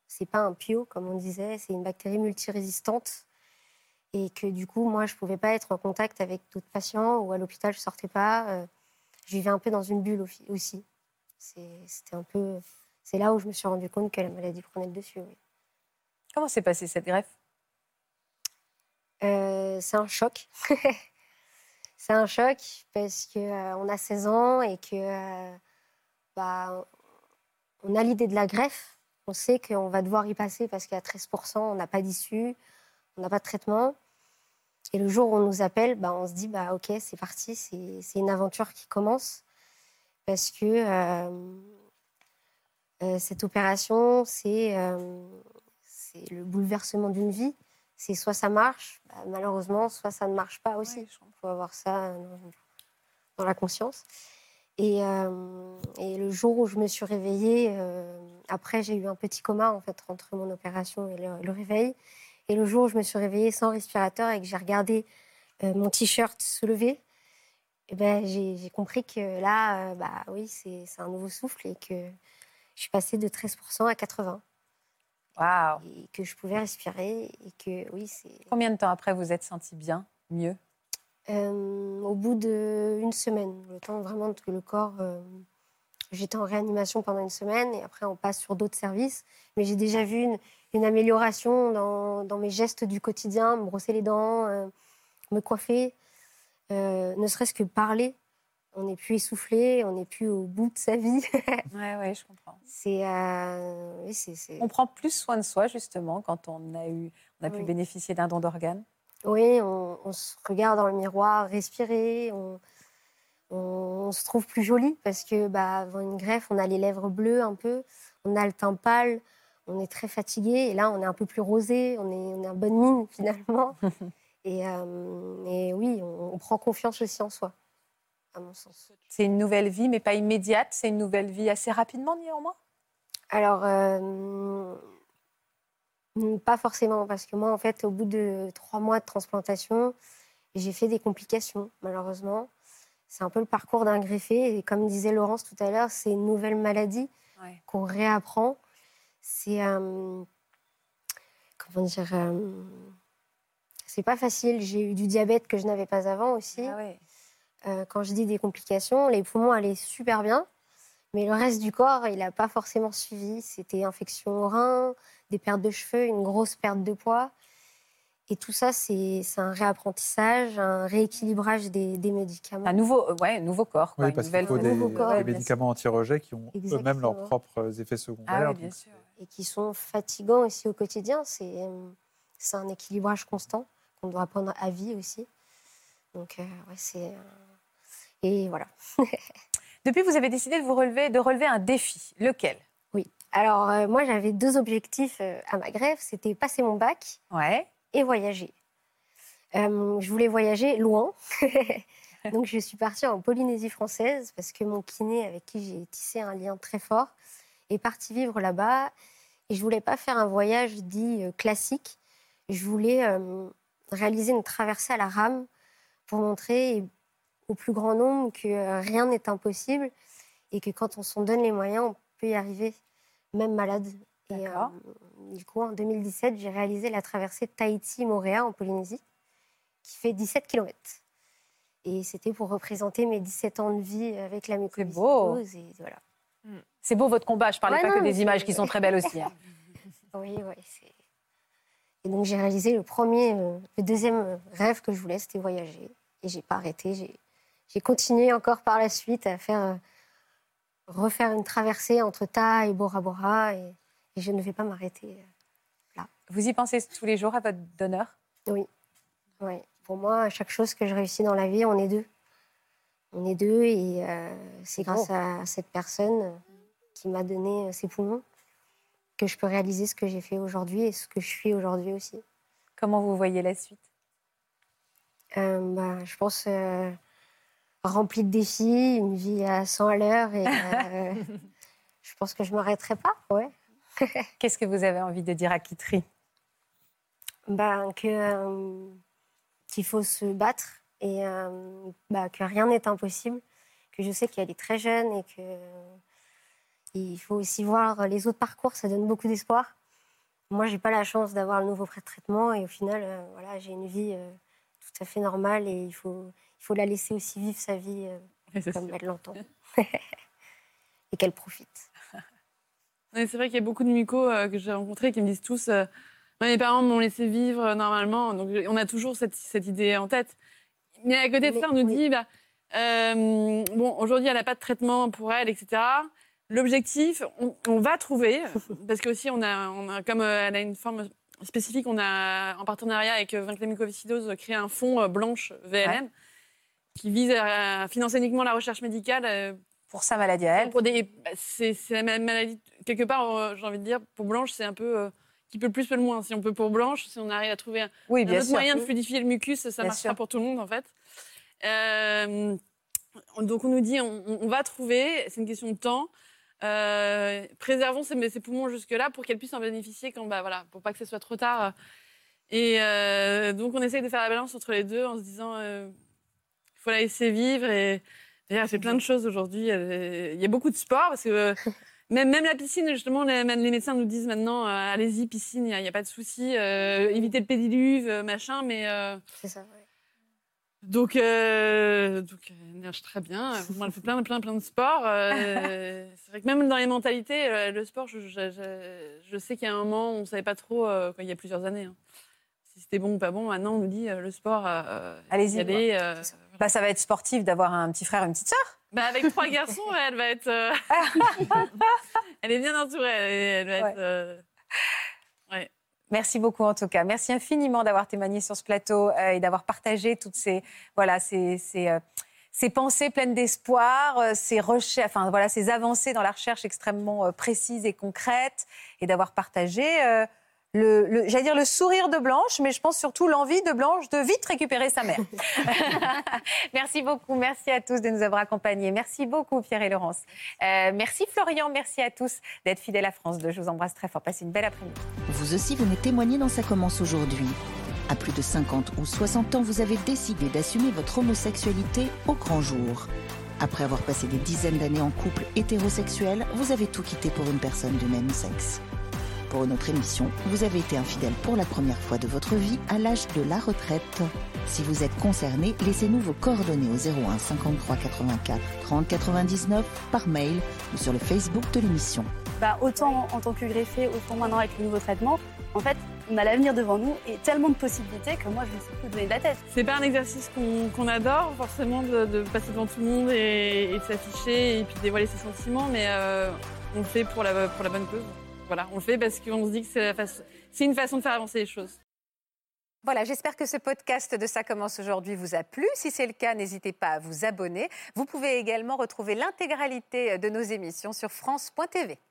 C'est pas un pio, comme on disait, c'est une bactérie multirésistante. Et que du coup, moi, je pouvais pas être en contact avec d'autres patients ou à l'hôpital, je sortais pas. euh, Je vivais un peu dans une bulle au- aussi. C'est- C'était un peu. C'est là où je me suis rendu compte que la maladie prenait le dessus. oui. Comment s'est passée cette greffe? Euh, c'est un choc. c'est un choc parce que euh, on a 16 ans et que euh, bah, on a l'idée de la greffe. On sait qu'on va devoir y passer parce qu'à 13%, on n'a pas d'issue, on n'a pas de traitement. Et le jour où on nous appelle, bah, on se dit bah, ok, c'est parti, c'est une aventure qui commence. Parce que euh, cette opération, c'est le bouleversement d'une vie. C'est soit ça marche, bah, malheureusement, soit ça ne marche pas aussi. Il faut avoir ça dans, la conscience. Et, euh, et le jour où je me suis réveillée, euh, après j'ai eu un petit coma en fait entre mon opération et le, le réveil. Et le jour où je me suis réveillée sans respirateur et que j'ai regardé euh, mon t-shirt se lever, eh ben, j'ai compris que là, bah oui, c'est un nouveau souffle et que je suis passée de 13% à 80%. Et que je pouvais respirer et que oui, c'est. Combien de temps après vous êtes senti bien, mieux? Euh, au bout d'une semaine, le temps vraiment que le corps. euh, J'étais en réanimation pendant une semaine et après on passe sur d'autres services. Mais j'ai déjà vu une, une amélioration dans, dans mes gestes du quotidien, me brosser les dents, euh, me coiffer, ne serait-ce que parler. On n'est plus essoufflé, on n'est plus au bout de sa vie. Ouais, ouais, je comprends. c'est, euh, oui, c'est, On prend plus soin de soi justement quand on a eu, on a pu Oui. bénéficier d'un don d'organes. Oui, on, on se regarde dans le miroir, respirer, on, on- on se trouve plus joli parce que bah, avant une greffe, on a les lèvres bleues un peu, on a le teint pâle, on est très fatigué et là, on est un peu plus rosé, on est, on est en bonne mine finalement. et, euh, et oui, on prend confiance aussi en soi, à mon sens. C'est une nouvelle vie, mais pas immédiate. C'est une nouvelle vie assez rapidement néanmoins. Alors, euh, pas forcément, parce que moi, en fait, au bout de trois mois de transplantation, j'ai fait des complications, malheureusement. C'est un peu le parcours d'un greffé. Et comme disait Laurence tout à l'heure, c'est une nouvelle maladie Ouais. qu'on réapprend. C'est. euh, comment dire euh, C'est pas facile. J'ai eu du diabète que je n'avais pas avant aussi. Ah ouais. Euh, quand je dis des complications, les poumons allaient super bien, mais le reste du corps, il n'a pas forcément suivi. C'était infection au rein, des pertes de cheveux, une grosse perte de poids. Et tout ça, c'est un réapprentissage, un rééquilibrage des, des médicaments. Un nouveau, euh, ouais, nouveau corps. Quoi, Oui, parce qu'il faut des, nouveau corps, des médicaments anti-rejet qui ont eux-mêmes leurs propres effets secondaires. Ah oui, bien donc sûr. Et qui sont fatigants aussi au quotidien. C'est euh, c'est un équilibrage constant qu'on doit apprendre à vie aussi. Donc, euh, ouais, c'est. Et voilà. Depuis, vous avez décidé de vous relever, de relever un défi. Lequel? Oui. Alors, euh, moi, j'avais deux objectifs euh, à ma greffe. C'était passer mon bac Ouais. et voyager. Euh, je voulais voyager loin. Donc, je suis partie en Polynésie française parce que mon kiné, avec qui j'ai tissé un lien très fort, est parti vivre là-bas. Et je voulais pas faire un voyage dit classique. Je voulais réaliser une traversée à la rame pour montrer au plus grand nombre que euh, rien n'est impossible et que quand on s'en donne les moyens, on peut y arriver, même malade. Et euh, du coup, en 2017, j'ai réalisé la traversée de Tahiti-Moréa en Polynésie, qui fait 17 km. Et c'était pour représenter mes 17 ans de vie avec la mucoviscidose. Et voilà. C'est beau votre combat. Je parlais Ouais, pas non, que des images qui sont très belles aussi. hein. Oui, oui. Et donc j'ai réalisé le premier, euh, le deuxième rêve que je voulais, c'était voyager. Et j'ai pas arrêté. J'ai, j'ai continué encore par la suite à faire euh, refaire une traversée entre Ta et Bora Bora, et, et je ne vais pas m'arrêter. Vous y pensez tous les jours à votre donneur Oui, oui. pour moi, chaque chose que je réussis dans la vie, on est deux. On est deux et euh, c'est grâce à cette personne qui m'a donné ses poumons que je peux réaliser ce que j'ai fait aujourd'hui et ce que je suis aujourd'hui aussi. Comment vous voyez la suite? Euh, bah, Je pense euh, remplie de défis, une vie à 100 à l'heure et euh, je pense que je m'arrêterai pas. Ouais. Qu'est-ce que vous avez envie de dire à Kitri Ben, que, euh, qu'il faut se battre et euh, bah, que rien n'est impossible, que je sais qu'elle est très jeune et que il faut aussi voir les autres parcours, ça donne beaucoup d'espoir. Moi, j'ai pas la chance d'avoir le nouveau traitement et au final, voilà, j'ai une vie tout à fait normale et il faut, il faut la laisser aussi vivre sa vie euh, comme elle l'entend et qu'elle profite. C'est vrai qu'il y a beaucoup de mucos euh, que j'ai rencontrés qui me disent tous euh, Mes parents m'ont laissé vivre normalement. Donc, on a toujours cette, cette idée en tête. Mais à côté de Mais ça, on nous oui. dit bah, Bon, aujourd'hui, elle n'a pas de traitement pour elle, etc. L'objectif, on, on va trouver, parce qu'aussi, on a, on a, comme elle a une forme spécifique, on a, en partenariat avec euh, Vaincre la mucoviscidose, créé un fonds euh, blanche VLM qui vise à financer uniquement la recherche médicale euh, Pour sa maladie à elle pour des, bah, c'est la même maladie. Quelque part, euh, j'ai envie de dire, pour Blanche, c'est un peu euh, qui peut le plus, peut le moins. Si on peut pour Blanche, si on arrive à trouver un, Oui, un bien autre sûr. moyen de fluidifier le mucus, ça Bien marchera sûr. pour tout le monde, en fait. Euh, donc, on nous dit, on, on va trouver, c'est une question de temps. Euh, préservons ses, poumons jusque-là pour qu'elle puisse en bénéficier quand, bah, voilà, pour pas que ce soit trop tard. Et euh, donc, on essaye de faire la balance entre les deux en se disant, euh, il faut la laisser vivre et D'ailleurs, elle fait plein de choses aujourd'hui. Elle- Il y a beaucoup de sport parce que euh, même, même la piscine, justement, les, médecins nous disent maintenant euh, allez-y, piscine, il n'y a, pas de souci. euh, évitez le pédiluve, euh, machin. Mais euh, C'est ça, ouais. Donc, euh, donc, elle nage très bien. Moi, elle fait plein, plein, plein de sports. euh, c'est vrai que même dans les mentalités, euh, le sport, je, je- je- je sais qu'il y a un moment, on ne savait pas trop, euh, quand il y a plusieurs années, hein, si c'était bon ou pas bon. Maintenant, on nous dit euh, le sport, euh, Allez-y, y aller. euh. Bah, ça va être sportif d'avoir un petit frère, une petite sœur. bah, avec trois garçons, elle va être. euh, elle est bien entourée. Elle, va Ouais. être. euh, Merci beaucoup en tout cas. Merci infiniment d'avoir témoigné sur ce plateau euh, et d'avoir partagé toutes ces, voilà, ces, ces, euh, ces pensées pleines d'espoir, euh, ces recherches, enfin voilà, ces avancées dans la recherche extrêmement précises et concrètes, et d'avoir partagé le, le- j'allais dire le sourire de Blanche, mais je pense surtout l'envie de Blanche de vite récupérer sa mère. merci beaucoup, merci à tous de nous avoir accompagnés. Merci beaucoup Pierre et Laurence. Euh, merci Florian, merci à tous d'être fidèles à France 2. Je vous embrasse très fort. Passez une belle après-midi. Vous aussi venez témoigner dans Ça commence aujourd'hui. À plus de 50 ou 60 ans, vous avez décidé d'assumer votre homosexualité au grand jour. Après avoir passé des dizaines d'années en couple hétérosexuel, vous avez tout quitté pour une personne du même sexe. Pour une autre émission, vous avez été infidèle pour la première fois de votre vie à l'âge de la retraite. Si vous êtes concerné, laissez-nous vos coordonnées au 01 53 84 30 99 par mail ou sur le Facebook de l'émission. Bah, autant en tant que greffé, autant maintenant avec le nouveau traitement, en fait, on a l'avenir devant nous et tellement de possibilités que moi, je ne sais plus où donner de la tête. C'est pas un exercice qu'on adore, forcément, de, de passer devant tout le monde et, et de s'afficher et puis de dévoiler ses sentiments, mais euh, on le fait pour la, pour la bonne cause. On le fait parce qu'on se dit que c'est c'est une façon de faire avancer les choses. Voilà, j'espère que ce podcast de Ça commence aujourd'hui vous a plu. Si c'est le cas, n'hésitez pas à vous abonner. Vous pouvez également retrouver l'intégralité de nos émissions sur France.tv.